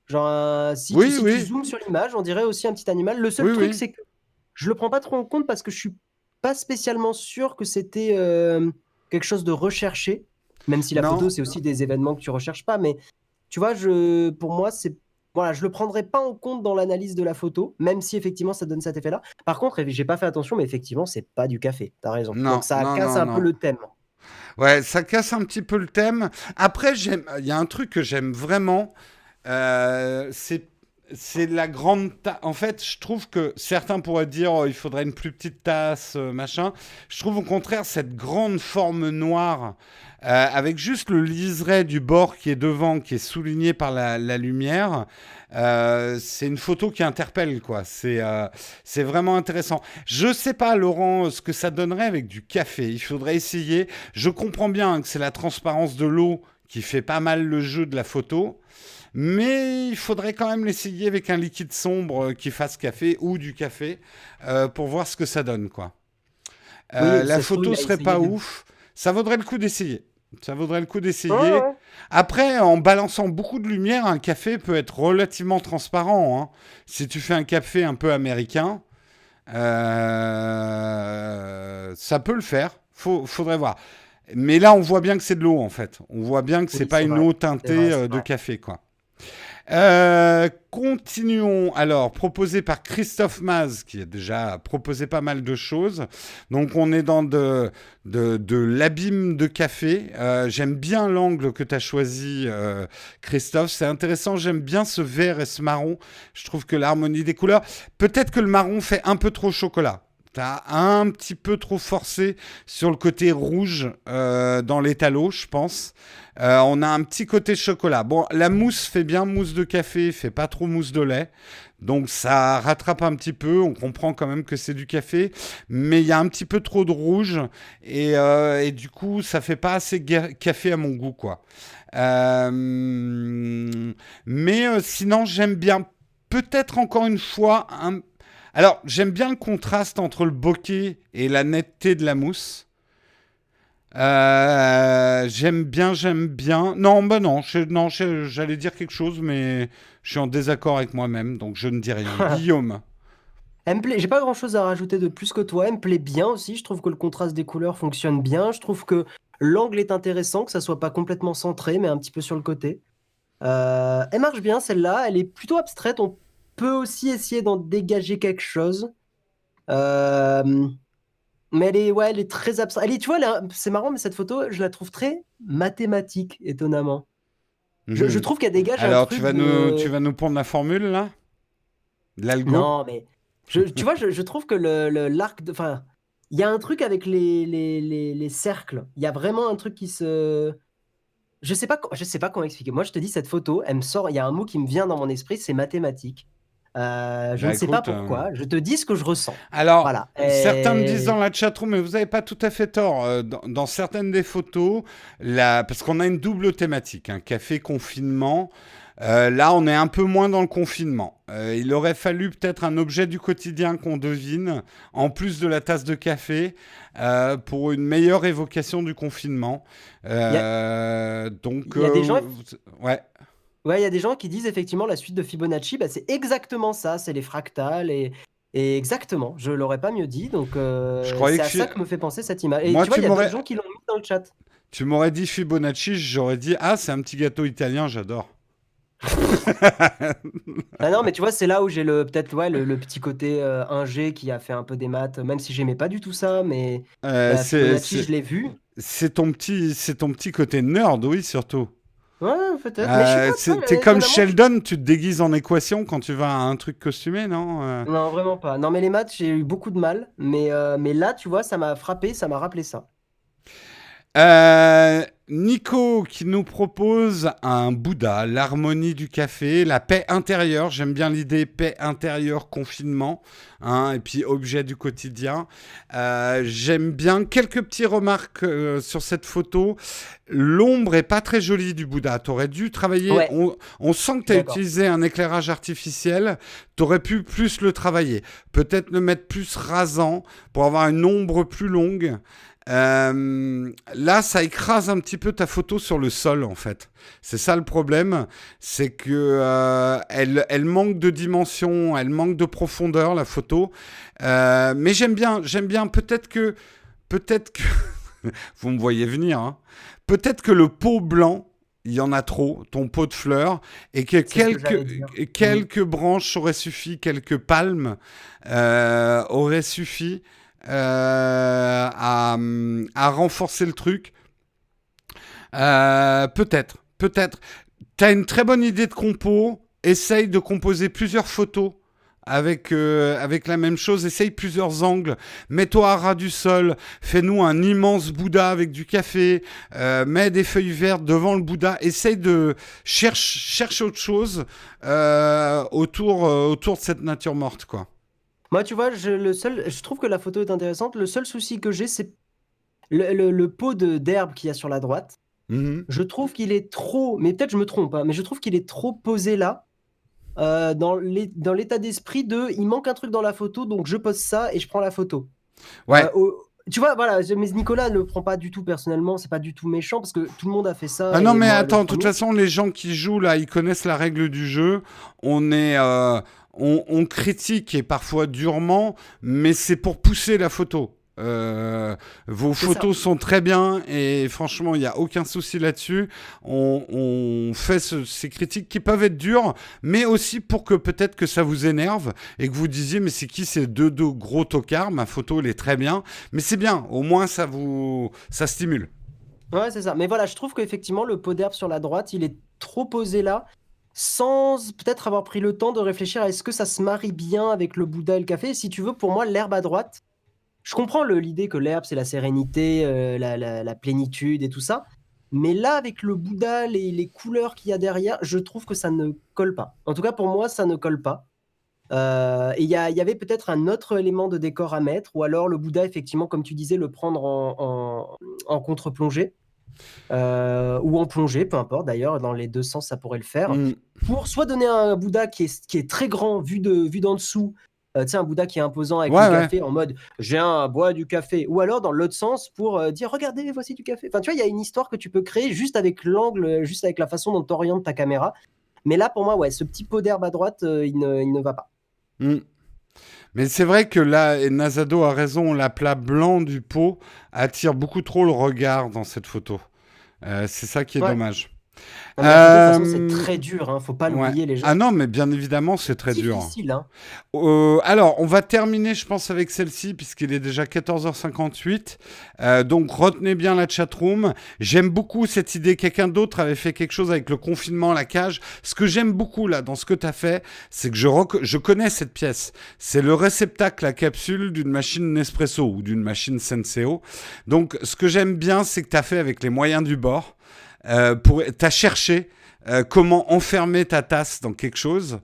Genre, si, tu, zoomes sur l'image, on dirait aussi un petit animal. Le seul truc, c'est que je le prends pas trop en compte parce que je suis pas spécialement sûr que c'était quelque chose de recherché. Même si la photo, c'est aussi des événements que tu recherches pas. Mais tu vois, je, pour moi, c'est voilà, je le prendrai pas en compte dans l'analyse de la photo, même si effectivement ça donne cet effet-là. Par contre, j'ai pas fait attention, mais effectivement, c'est pas du café. T'as raison. Donc ça casse un peu le thème. Ouais, ça casse un petit peu le thème. Après, il y a un truc que j'aime vraiment. Euh, c'est c'est la grande En fait, je trouve que certains pourraient dire oh, il faudrait une plus petite tasse, euh, machin. Je trouve au contraire cette grande forme noire euh, avec juste le liseré du bord qui est devant, qui est souligné par la, lumière. Euh, c'est une photo qui interpelle, quoi. C'est c'est vraiment intéressant. Je sais pas, Laurent, ce que ça donnerait avec du café. Il faudrait essayer. Je comprends bien que c'est la transparence de l'eau qui fait pas mal le jeu de la photo. Mais il faudrait quand même l'essayer avec un liquide sombre qui fasse café ou du café euh, pour voir ce que ça donne, quoi. Euh, la photo serait pas ouf. Ça vaudrait le coup d'essayer. Ça vaudrait le coup d'essayer. Après, en balançant beaucoup de lumière, un café peut être relativement transparent. Hein. Si tu fais un café un peu américain, euh, ça peut le faire. Faut, faudrait voir. Mais là, on voit bien que c'est de l'eau en fait. On voit bien que c'est pas une eau teintée de café, quoi. Euh, continuons. Alors, proposé par Christophe Maz, qui a déjà proposé pas mal de choses. Donc, on est dans de, l'abîme de café. Euh, j'aime bien l'angle que tu as choisi, euh, Christophe. C'est intéressant. J'aime bien ce vert et ce marron. Je trouve que l'harmonie des couleurs. Peut-être que le marron fait un peu trop chocolat. T'as un petit peu trop forcé sur le côté rouge euh, dans l'étalo, je pense. Euh, on a un petit côté chocolat. Bon, la mousse fait bien mousse de café, fait pas trop mousse de lait. Donc ça rattrape un petit peu, on comprend quand même que c'est du café, mais il y a un petit peu trop de rouge et, euh, du coup ça fait pas assez café à mon goût quoi. mais sinon j'aime bien peut-être encore une fois un, alors, j'aime bien le contraste entre le bokeh et la netteté de la mousse. Euh, j'aime bien, j'aime bien. Non, bah non, non j'allais dire quelque chose, mais je suis en désaccord avec moi-même, donc je ne dis rien. *laughs* Guillaume. J'ai pas grand chose à rajouter de plus que toi. Elle me plaît bien aussi. Je trouve que le contraste des couleurs fonctionne bien. Je trouve que l'angle est intéressant, que ça soit pas complètement centré, mais un petit peu sur le côté. Euh, elle marche bien celle-là. Elle est plutôt abstraite. On peut aussi essayer d'en dégager quelque chose. Euh, mais elle est, ouais, elle est très abstraite. Elle est, tu vois, c'est marrant, mais cette photo, je la trouve très mathématique, étonnamment. Je, mhm. trouve qu'elle dégage Alors, un truc tu vas, nous, tu vas nous prendre la formule, là? L'algo? Non, mais tu vois, je, trouve que le, l'arc de... Enfin, il y a un truc avec les, les, les, les cercles. Il y a vraiment un truc qui se... Je sais pas, je sais pas comment expliquer. Moi, je te dis, cette photo, elle me sort... Il y a un mot qui me vient dans mon esprit, c'est mathématique. Euh, je bah, ne sais pas pourquoi. Euh, je te dis ce que je ressens. Alors, voilà. certains me disent dans la chatroom, mais vous n'avez pas tout à fait tort. Euh, dans, certaines des photos, la... parce qu'on a une double thématique, un hein, café confinement. là, on est un peu moins dans le confinement. il aurait fallu peut-être un objet du quotidien qu'on devine, en plus de la tasse de café, pour une meilleure évocation du confinement. Donc, il y a des gens. Ouais. Ouais, il y a des gens qui disent effectivement la suite de Fibonacci, bah, c'est exactement ça, c'est les fractales et, et exactement, je l'aurais pas mieux dit, donc euh, c'est à ça que me fait penser cette image. Et tu vois, il y a des gens qui l'ont mis dans le chat. Tu m'aurais dit Fibonacci, j'aurais dit ah c'est un petit gâteau italien, j'adore. *laughs* ah non, mais tu vois, c'est là où j'ai le peut-être ouais, le, petit côté euh, ingé qui a fait un peu des maths, même si j'aimais pas du tout ça, mais euh, bah, Fibonacci, je l'ai vu. C'est ton petit, c'est ton petit côté nerd, oui, surtout. Ouais, peut-être. Euh, t'es comme Sheldon, tu te déguises en équation quand tu vas à un truc costumé, non euh? Non, vraiment pas. Non, mais les maths, j'ai eu beaucoup de mal. Mais, euh, mais là, tu vois, ça m'a frappé, ça m'a rappelé ça. Nico qui nous propose un Bouddha, l'harmonie du café, la paix intérieure. J'aime bien l'idée paix intérieure, confinement, hein, et puis objet du quotidien. Euh, j'aime bien quelques petites remarques euh, sur cette photo. L'ombre est pas très jolie du Bouddha. T'aurais dû travailler. Ouais. On, on sent que tu as utilisé un éclairage artificiel. T'aurais pu plus le travailler. Peut-être le mettre plus rasant pour avoir une ombre plus longue. Euh, là, ça écrase un petit peu ta photo sur le sol, en fait. C'est ça le problème, c'est que euh, elle, elle manque de dimension, elle manque de profondeur, la photo. Euh, mais j'aime bien, j'aime bien. Peut-être que, peut-être que, *laughs* vous me voyez venir. hein. Peut-être que le pot blanc, il y en a trop, ton pot de fleurs, et que quelques, branches auraient suffi, quelques palmes euh, auraient suffi à, à renforcer le truc. Euh, peut-être, peut-être. T'as une très bonne idée de compo. Essaye de composer plusieurs photos avec, euh, avec la même chose. Essaye plusieurs angles. Mets-toi à ras du sol. Fais-nous un immense Bouddha avec du café. Euh, mets des feuilles vertes devant le Bouddha. Essaye de cherche, cherche autre chose euh, autour, euh, autour de cette nature morte, quoi. Moi, tu vois, je, le seul, je trouve que la photo est intéressante. Le seul souci que j'ai, c'est le, le- le pot d'herbe qu'il y a sur la droite. Mhm. Je trouve qu'il est trop, mais peut-être je me trompe, hein, mais je trouve qu'il est trop posé là, euh, dans l'é- dans l'état d'esprit de il manque un truc dans la photo, donc je pose ça et je prends la photo. Ouais. Euh, tu vois, voilà, mais Nicolas ne le prend pas du tout personnellement, c'est pas du tout méchant parce que tout le monde a fait ça. Ah non, mais moi, attends, de toute façon, les gens qui jouent là, ils connaissent la règle du jeu. On est. euh, on, on critique et parfois durement, mais c'est pour pousser la photo. Euh, vos photos sont très bien et franchement, il n'y a aucun souci là-dessus. On, on fait ce- ces critiques qui peuvent être dures, mais aussi pour que peut-être que ça vous énerve et que vous disiez, mais c'est qui ces deux, deux gros tocards? Ma photo, elle est très bien. Mais c'est bien, au moins ça vous. ça stimule. Ouais, c'est ça. Mais voilà, je trouve qu'effectivement, le pot d'herbe sur la droite, il est trop posé là, sans peut-être avoir pris le temps de réfléchir à est-ce que ça se marie bien avec le Bouddha et le café. Si tu veux, pour moi, l'herbe à droite, je comprends l'idée que l'herbe, c'est la sérénité, euh, la, plénitude et tout ça. Mais là, avec le Bouddha, les, les couleurs qu'il y a derrière, je trouve que ça ne colle pas. En tout cas, pour moi, ça ne colle pas. Euh, et il y, avait peut-être un autre élément de décor à mettre, ou alors le Bouddha, effectivement, comme tu disais, le prendre en, en- en contre-plongée, euh, ou en plongée, peu importe d'ailleurs, dans les deux sens, ça pourrait le faire, Mm. pour soit donner un Bouddha qui est, qui est très grand, vu de vu d'en dessous, euh, tu sais, un Bouddha qui est imposant avec Ouais, du ouais. café, en mode j'ai un bois du café, ou alors dans l'autre sens pour euh, dire regardez, voici du café. Enfin, tu vois, il y a une histoire que tu peux créer juste avec l'angle, juste avec la façon dont tu orientes ta caméra. Mais là, pour moi, ouais, ce petit pot d'herbe à droite, euh, il, ne, il ne va pas. Mm. Mais c'est vrai que là, et Nazado a raison, l'aplat blanc du pot attire beaucoup trop le regard dans cette photo. Euh, c'est ça qui est Ouais. dommage. La façon, Euh, c'est très dur, hein, faut pas Ouais. l'oublier, les gens. Ah non, mais bien évidemment, c'est très C'est dur. difficile, hein. Euh, alors, on va terminer, je pense, avec celle-ci, puisqu'il est déjà 14h58. Euh, donc, retenez bien la chatroom. J'aime beaucoup cette idée. Quelqu'un d'autre avait fait quelque chose avec le confinement, la cage. Ce que j'aime beaucoup, là, dans ce que tu as fait, c'est que je, je connais cette pièce. C'est le réceptacle à capsule d'une machine Nespresso ou d'une machine Senseo. Donc, ce que j'aime bien, c'est que tu as fait avec les moyens du bord. Euh, pour, t'as cherché euh, comment enfermer ta tasse dans quelque chose.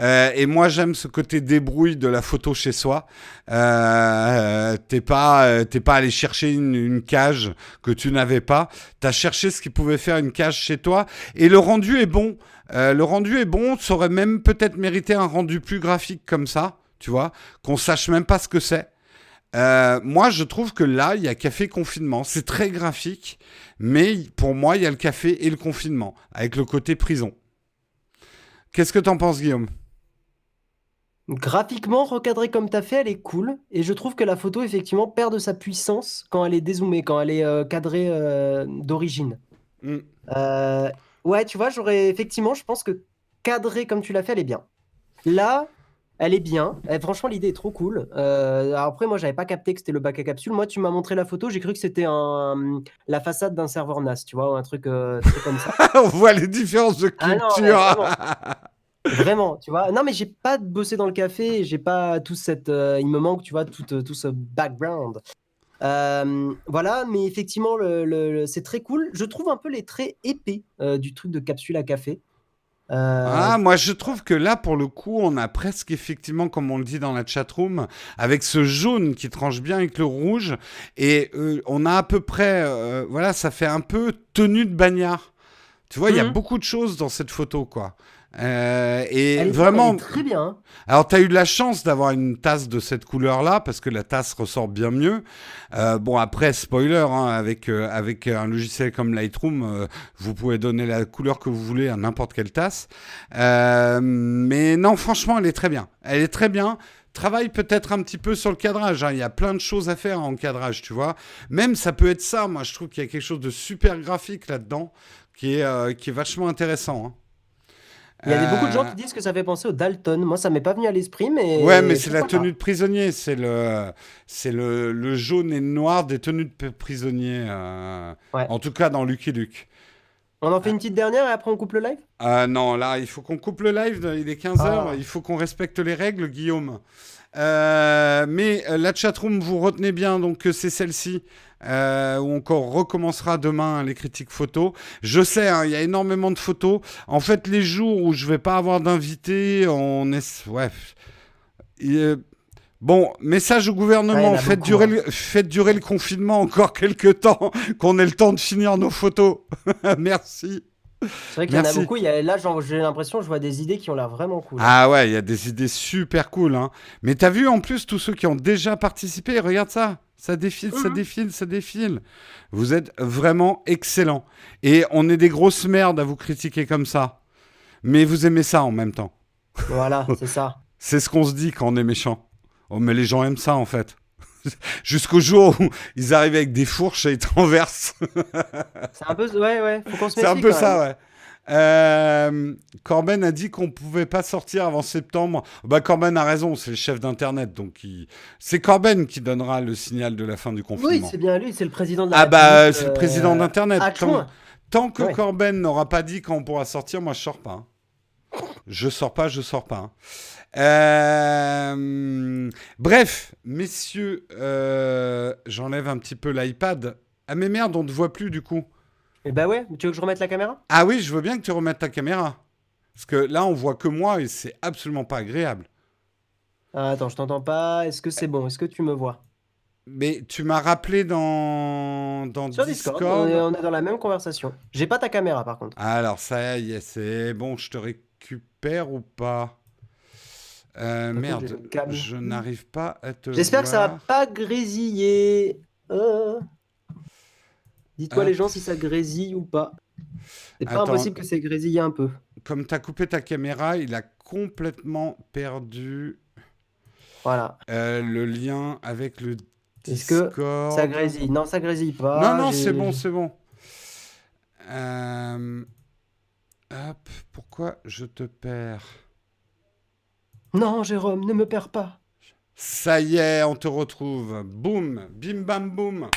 Euh, et moi, j'aime ce côté débrouille de la photo chez soi. T'es pas, t'es pas allé chercher une, cage que tu n'avais pas. T'as cherché ce qui pouvait faire une cage chez toi. Et le rendu est bon. Le rendu est bon. Ça aurait même peut-être mérité un rendu plus graphique comme ça. Tu vois, qu'on sache même pas ce que c'est. Euh, moi, je trouve que là, il y a café confinement. C'est très graphique, mais pour moi, il y a le café et le confinement, avec le côté prison. Qu'est-ce que t'en penses, Guillaume? Graphiquement, recadrée comme tu as fait, elle est cool. Et je trouve que la photo, effectivement, perd de sa puissance quand elle est dézoomée, quand elle est euh, cadrée euh, d'origine. Mm. Ouais, tu vois, j'aurais effectivement, je pense que cadrée comme tu l'as fait, elle est bien. Là, elle est bien. Eh, franchement, l'idée est trop cool. Euh, après, moi, j'avais pas capté que c'était le bac à capsule. Moi, tu m'as montré la photo, j'ai cru que c'était un, la façade d'un serveur NAS, tu vois, ou un truc, euh, truc comme ça. *laughs* On voit les différences de Ah non, culture. vraiment. *laughs* Vraiment, tu vois. Non, mais j'ai pas bossé dans le café, j'ai pas tout cette. euh, il me manque, tu vois, tout, tout ce background. Euh, voilà, mais effectivement, le, le- c'est très cool. Je trouve un peu les traits épais euh, du truc de capsule à café. Euh, Ah, moi je trouve que là, pour le coup, on a presque effectivement, comme on le dit dans la chatroom, avec ce jaune qui tranche bien avec le rouge, et euh, on a à peu près, euh, voilà, ça fait un peu tenue de bagnard. Tu vois, il y a Mhm. beaucoup de choses dans cette photo, quoi. Euh, et elle vraiment, elle est très bien. hein. alors, tu as eu de la chance d'avoir une tasse de cette couleur-là, parce que la tasse ressort bien mieux. Euh, bon, après, spoiler, hein, avec, euh, avec un logiciel comme Lightroom, euh, vous pouvez donner la couleur que vous voulez à n'importe quelle tasse. Mais non, franchement, elle est très bien. Elle est très bien. Travaille peut-être un petit peu sur le cadrage. hein. Il y a plein de choses à faire en cadrage, tu vois. Même ça peut être ça. Moi, je trouve qu'il y a quelque chose de super graphique là-dedans qui est, euh, qui est vachement intéressant. hein. Il y a beaucoup de gens Euh, qui disent que ça fait penser au Dalton. Moi, ça m'est pas venu à l'esprit, mais. Ouais, mais c'est la tenue de prisonnier, c'est le, c'est le, le jaune et le noir des tenues de prisonnier. euh, Ouais. En tout cas, dans Lucky Luke. On en fait une petite dernière et après on coupe le live? Ah non, là, il faut qu'on coupe le live, il est 15h, Ah. il faut qu'on respecte les règles, Guillaume. Euh, mais euh, la chatroom, vous retenez bien donc que c'est celle-ci, euh, où on recommencera demain les critiques photos. Je sais, hein, il y a énormément de photos. En fait, les jours où je vais pas avoir d'invités, on est... Ouais. Euh, Bon, message au gouvernement, faites, beaucoup, durer hein. le, faites durer le confinement encore *laughs* quelques temps, qu'on ait le temps de finir nos photos. *laughs* Merci. C'est vrai qu'il y en a beaucoup. Il y a, là, j'ai l'impression, je vois des idées qui ont l'air vraiment cool. Ah ouais, il y a des idées super cool. Hein. Mais t'as vu en plus tous ceux qui ont déjà participé Regarde ça. Ça défile, ça Mhm. défile, ça défile. Vous êtes vraiment excellents. Et on est des grosses merdes à vous critiquer comme ça. Mais vous aimez ça en même temps. Voilà, *laughs* c'est ça. C'est ce qu'on se dit quand on est méchant. Oh, mais les gens aiment ça en fait. *laughs* Jusqu'au jour où ils arrivent avec des fourches et ils te renversent. *laughs* C'est un peu. Ouais, ouais. Faut qu'on se C'est un peu ça, même. ouais. Euh, Corben a dit qu'on pouvait pas sortir avant septembre. Bah Corben a raison, c'est le chef d'internet, donc il... c'est Corben qui donnera le signal de la fin du confinement. Oui, c'est bien lui. C'est le président de la ah bah c'est le euh, président d'internet. Tant, que Ouais. Corben n'aura pas dit quand on pourra sortir, moi je sors pas. hein. Je sors pas, je sors pas. Euh, Bref, messieurs, euh, j'enlève un petit peu l'iPad. Ah mais merde, on ne voit plus du coup. Eh bah ouais. Tu veux que je remette la caméra? Ah oui, je veux bien que tu remettes ta caméra. Parce que là, on voit que moi et c'est absolument pas agréable. Ah, Attends, je t'entends pas. Est-ce que c'est bon? Est-ce que tu me vois? Mais tu m'as rappelé dans, dans Sur Discord. Discord, on est, on est dans la même conversation. J'ai pas ta caméra par contre. Alors, ça y est, c'est bon, je te récupère ou pas? Euh, Merde, je n'arrive pas à te J'espère que ça va pas grésiller. Euh. Dites-moi les gens si ça grésille ou pas. C'est pas Attends. impossible que ça grésille un peu. Comme tu as coupé ta caméra, il a complètement perdu Voilà. euh, le lien avec le Est-ce que Discord. Ça grésille? Non, ça grésille pas. Non, non, J'ai- c'est bon, c'est bon. Euh, Hop, pourquoi je te perds? Non, Jérôme, ne me perds pas. Ça y est, on te retrouve. Boum, bim bam boum.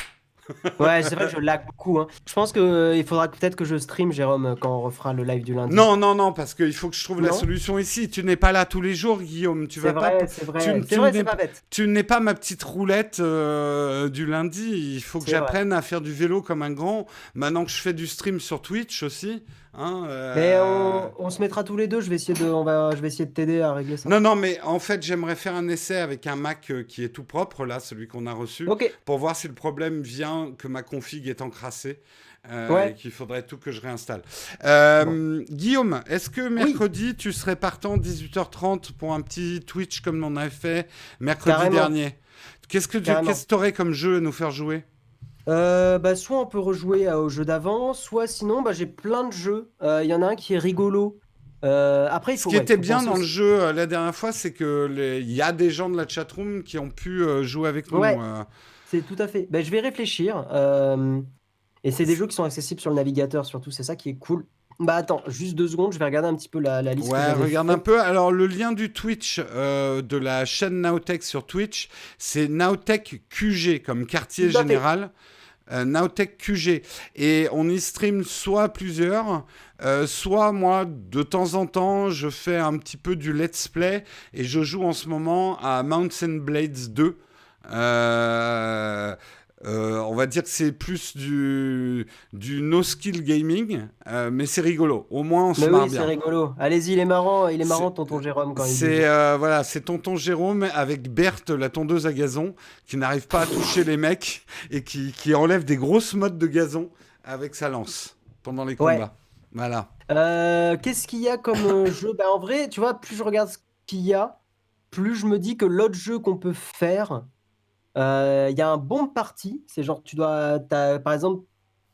Ouais, c'est vrai que je lag beaucoup. hein. Je pense qu'il faudra peut-être que je stream, Jérôme, quand on refera le live du lundi. Non, non, non, parce qu'il faut que je trouve la solution ici. Tu n'es pas là tous les jours, Guillaume. Tu vas pas. vrai, c'est vrai. tu ne- C'est tu vrai, n'es c'est pas bête. Tu n'es pas ma petite roulette euh, du lundi. Il faut que j'apprenne à faire du vélo comme un grand. Maintenant que je fais du stream sur Twitch aussi. hein, euh, Mais on, on se mettra tous les deux. Je vais essayer de, on va, je vais essayer de t'aider à régler ça. Non, non, mais en fait, j'aimerais faire un essai avec un Mac euh, qui est tout propre, là, celui qu'on a reçu, pour voir si le problème vient que ma config est encrassée. euh, Ouais. et qu'il faudrait tout que je réinstalle. Euh, Guillaume, est-ce que mercredi, tu serais partant 18h30 pour un petit Twitch comme on avait fait mercredi Carrément. dernier? Qu'est-ce que tu que t'aurais comme jeu à nous faire jouer? Euh, bah, soit on peut rejouer euh, au jeu d'avant, soit sinon, bah, j'ai plein de jeux. Euh, Il y en a un qui est rigolo. Euh, après, il Ce qui ouais, était bien dans le jeu euh, la dernière fois, c'est que les- il y a des gens de la chatroom qui ont pu euh, jouer avec nous. Ouais. C'est tout à fait. Bah, je vais réfléchir. euh, Et c'est des jeux qui sont accessibles sur le navigateur, surtout. C'est ça qui est cool. Bah attends, juste deux secondes, je vais regarder un petit peu la, la liste. Ouais, regarde fait. un peu. Alors, le lien du Twitch euh, de la chaîne Nowtech sur Twitch, c'est Nowtech QG, comme quartier général. Euh, Nowtech QG. Et on y stream soit plusieurs, euh, soit moi, de temps en temps, je fais un petit peu du let's play et je joue en ce moment à Mountain Blades 2. Euh, euh, on va dire que c'est plus du, du no-skill gaming, euh, mais c'est rigolo. Au moins, on se Mais marre oui, c'est bien. rigolo. Allez-y, il est marrant, il est marrant, C'est- tonton Jérôme, quand. C'est euh, voilà, c'est tonton Jérôme avec Berthe, la tondeuse à gazon, qui n'arrive pas à toucher les mecs et qui, qui enlève des grosses mottes de gazon avec sa lance pendant les Ouais. combats. Voilà. Qu'est-ce qu'il y a comme jeu? Bah, en vrai, tu vois, plus je regarde ce qu'il y a, plus je me dis que l'autre jeu qu'on peut faire, il y a un bon parti. C'est genre, tu dois, par exemple,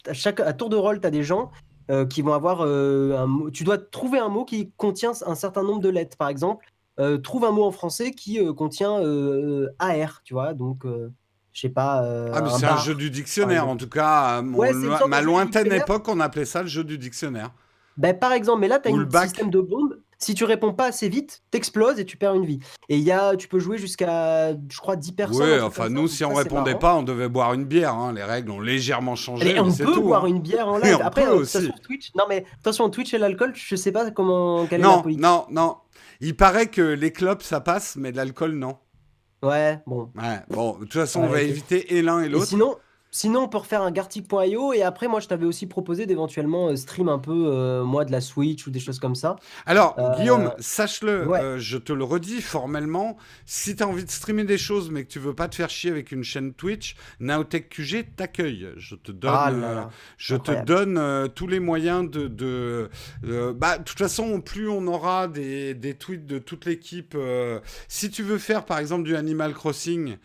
à chaque à tour de rôle, tu as des gens euh, qui vont avoir euh, un mot. Tu dois trouver un mot qui contient un certain nombre de lettres. Par exemple, euh, trouve un mot en français qui euh, contient euh, AR, tu vois. Donc, euh, je sais pas. euh, Ah, mais c'est un jeu du dictionnaire. En tout cas, à mon Ouais, ma lointaine époque, on appelait ça le jeu du dictionnaire. Ben, par exemple, mais là, tu as un système de bombe. Si tu réponds pas assez vite, t'exploses et tu perds une vie. Et il y a, tu peux jouer jusqu'à, je crois, 10 personnes. Oui, enfin, nous, si on répondait pas, on devait boire une bière. hein. Les règles ont légèrement changé. Et mais on peut tout, boire hein. une bière en live. on Après, peut euh, sur Twitch. Non, mais attention, Twitch et l'alcool, je sais pas comment, quelle est la Non, politique. non, non. Il paraît que les clubs, ça passe, mais l'alcool, non. Ouais, bon. Ouais, bon, de toute façon, Ouais, on va éviter et l'un et Et l'autre. sinon, sinon, on peut refaire un Gartic.io. Et après, moi, je t'avais aussi proposé d'éventuellement euh, stream un peu, euh, moi, de la Switch ou des choses comme ça. Alors, Euh, Guillaume, sache-le, ouais. euh, je te le redis formellement, si tu as envie de streamer des choses, mais que tu veux pas te faire chier avec une chaîne Twitch, Naotech QG t'accueille. Je te donne, Ah là là. je te donne tous les moyens de... de bah, de toute façon, plus on aura des, des tweets de toute l'équipe. si tu veux faire, par exemple, du Animal Crossing,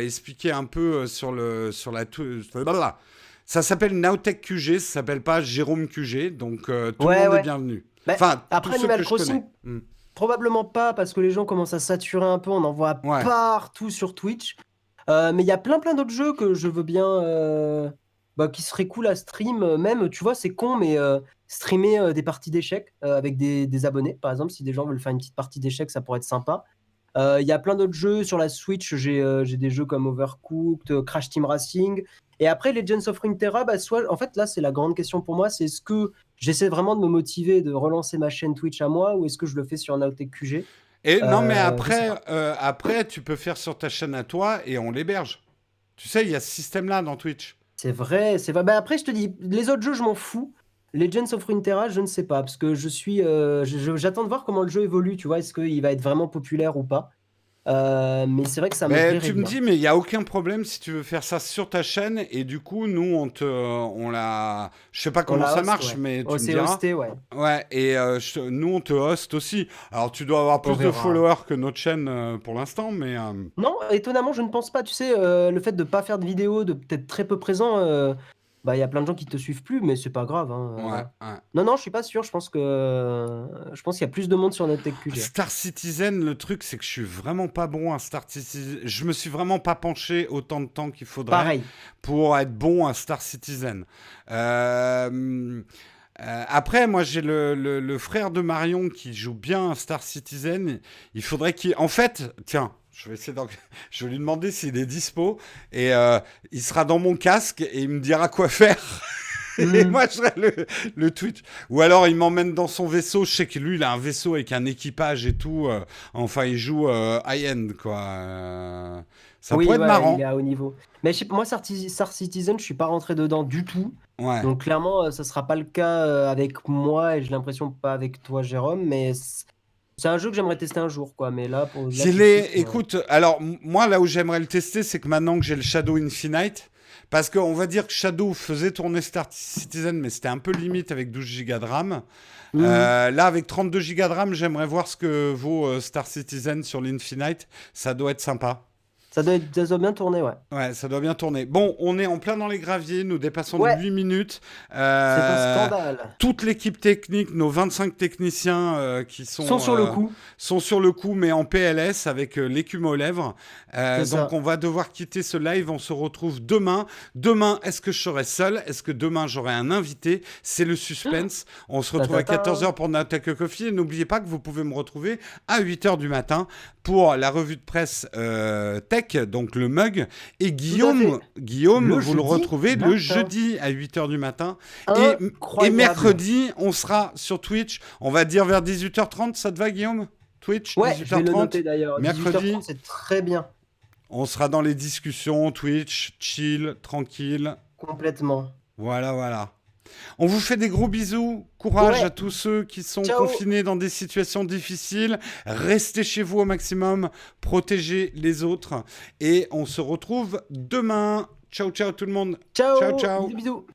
expliquer un peu euh, sur, le, sur la... blablabla. Ça s'appelle Naotech QG, ça s'appelle pas Jérôme QG, donc euh, tout Ouais, le monde ouais. est bienvenu. Bah, enfin, après Animal. Crossing, Hmm. Probablement pas parce que les gens commencent à saturer un peu, on en voit Ouais. partout sur Twitch. Euh, mais il y a plein plein d'autres jeux que je veux bien, euh, bah, qui seraient cool à stream. euh, Même, tu vois, c'est con, mais euh, streamer euh, des parties d'échecs euh, avec des, des abonnés, par exemple, si des gens veulent faire une petite partie d'échecs, ça pourrait être sympa. Euh, Il y a plein d'autres jeux sur la Switch. J'ai euh, des jeux comme Overcooked, euh, Crash Team Racing. Et après, Legends of Runeterra, bah, soit, en fait, là, c'est la grande question pour moi, c'est est-ce que j'essaie vraiment de me motiver, de relancer ma chaîne Twitch à moi, ou est-ce que je le fais sur Naotech QG Et non, mais après, euh, après, tu peux faire sur ta chaîne à toi et on l'héberge. Tu sais, il y a ce système-là dans Twitch. C'est vrai, c'est vrai. Bah, après, je te dis, les autres jeux, je m'en fous. Legends of Runeterra, je ne sais pas, parce que je suis, euh, j'attends de voir comment le jeu évolue, tu vois, est-ce qu'il va être vraiment populaire ou pas. Euh, mais c'est vrai que ça me Mais tu me bien. dis, mais il n'y a aucun problème si tu veux faire ça sur ta chaîne et du coup, nous, on te, on la, je sais pas comment ça host, marche, ouais. mais tu Oh, me diras. hosté, ouais. Ouais, et euh, je- nous, on te host aussi. Alors, tu dois avoir plus de followers que notre chaîne pour l'instant, mais Non, étonnamment, je ne pense pas. Tu sais, le fait de pas faire de vidéos, de peut-être très peu présent, bah, il y a plein de gens qui te suivent plus, mais c'est pas grave. hein, euh. ouais. Non, non, je suis pas sûr. Je pense que, je pense qu'il y a plus de monde sur notre. Star Citizen, le truc, c'est que je suis vraiment pas bon à Star Citizen. Je me suis vraiment pas penché autant de temps qu'il faudrait Pareil. pour être bon à Star Citizen. Euh, euh, après, moi, j'ai le, le- le frère de Marion qui joue bien à Star Citizen. Il faudrait qu'il. En fait, tiens. Je vais essayer d'en- *laughs* Je vais lui demander s'il est dispo et euh, il sera dans mon casque et il me dira quoi faire. *laughs* Et Mhm. moi, je serai le, le Twitch. Ou alors, il m'emmène dans son vaisseau. Je sais que lui, il a un vaisseau avec un équipage et tout. euh, enfin, il joue euh, high-end, quoi. Ça oui, pourrait être marrant. il est à haut niveau. Mais je sais- moi, Star, Star Citizen, je suis pas rentré dedans du tout. Ouais. Donc clairement, ça sera pas le cas avec moi et j'ai l'impression pas avec toi, Jérôme. Mais c'est un jeu que j'aimerais tester un jour, quoi. Mais là, pour là, les... euh, Écoute, alors moi là où j'aimerais le tester, c'est que maintenant que j'ai le Shadow Infinite, parce qu'on va dire que Shadow faisait tourner Star Citizen, mais c'était un peu limite avec 12 Go de RAM. mhm. Euh, là, avec 32 Go de RAM, j'aimerais voir ce que vaut euh, Star Citizen sur l'Infinite. Ça doit être sympa. Ça, doit être, ça doit bien tourner, ouais. Ouais, ça doit bien tourner. Bon, on est en plein dans les graviers, nous dépassons Ouais. de 8 minutes. C'est Euh, un scandale. Toute l'équipe technique, nos 25 techniciens euh, qui sont, Sont sur le euh, coup. sont sur le coup, mais en PLS avec l'écume aux lèvres. C'est donc ça. on va devoir quitter ce live. On se retrouve demain. Demain, est-ce que je serai seul? Est-ce que demain j'aurai un invité? C'est le suspense. On se retrouve à Ta-ta-ta. 14h pour Nataka Coffee. N'oubliez pas que vous pouvez me retrouver à 8h du matin pour la revue de presse euh, tech, donc le mug. Et Guillaume, Guillaume Le vous le retrouvez le jeudi à 8h du matin. Et, mercredi, on sera sur Twitch. On va dire vers 18h30. Ça te va, Guillaume? Twitch, Ouais, je vais le 18h30. noter d'ailleurs. mercredi. 18h30, c'est très bien. On sera dans les discussions, Twitch, chill, tranquille. Complètement. Voilà, voilà. On vous fait des gros bisous. Courage Ouais. à tous ceux qui sont Ciao. confinés dans des situations difficiles. Restez chez vous au maximum. Protégez les autres. Et on se retrouve demain. Ciao, ciao tout le monde. Ciao. Ciao, ciao. Bisous, bisous.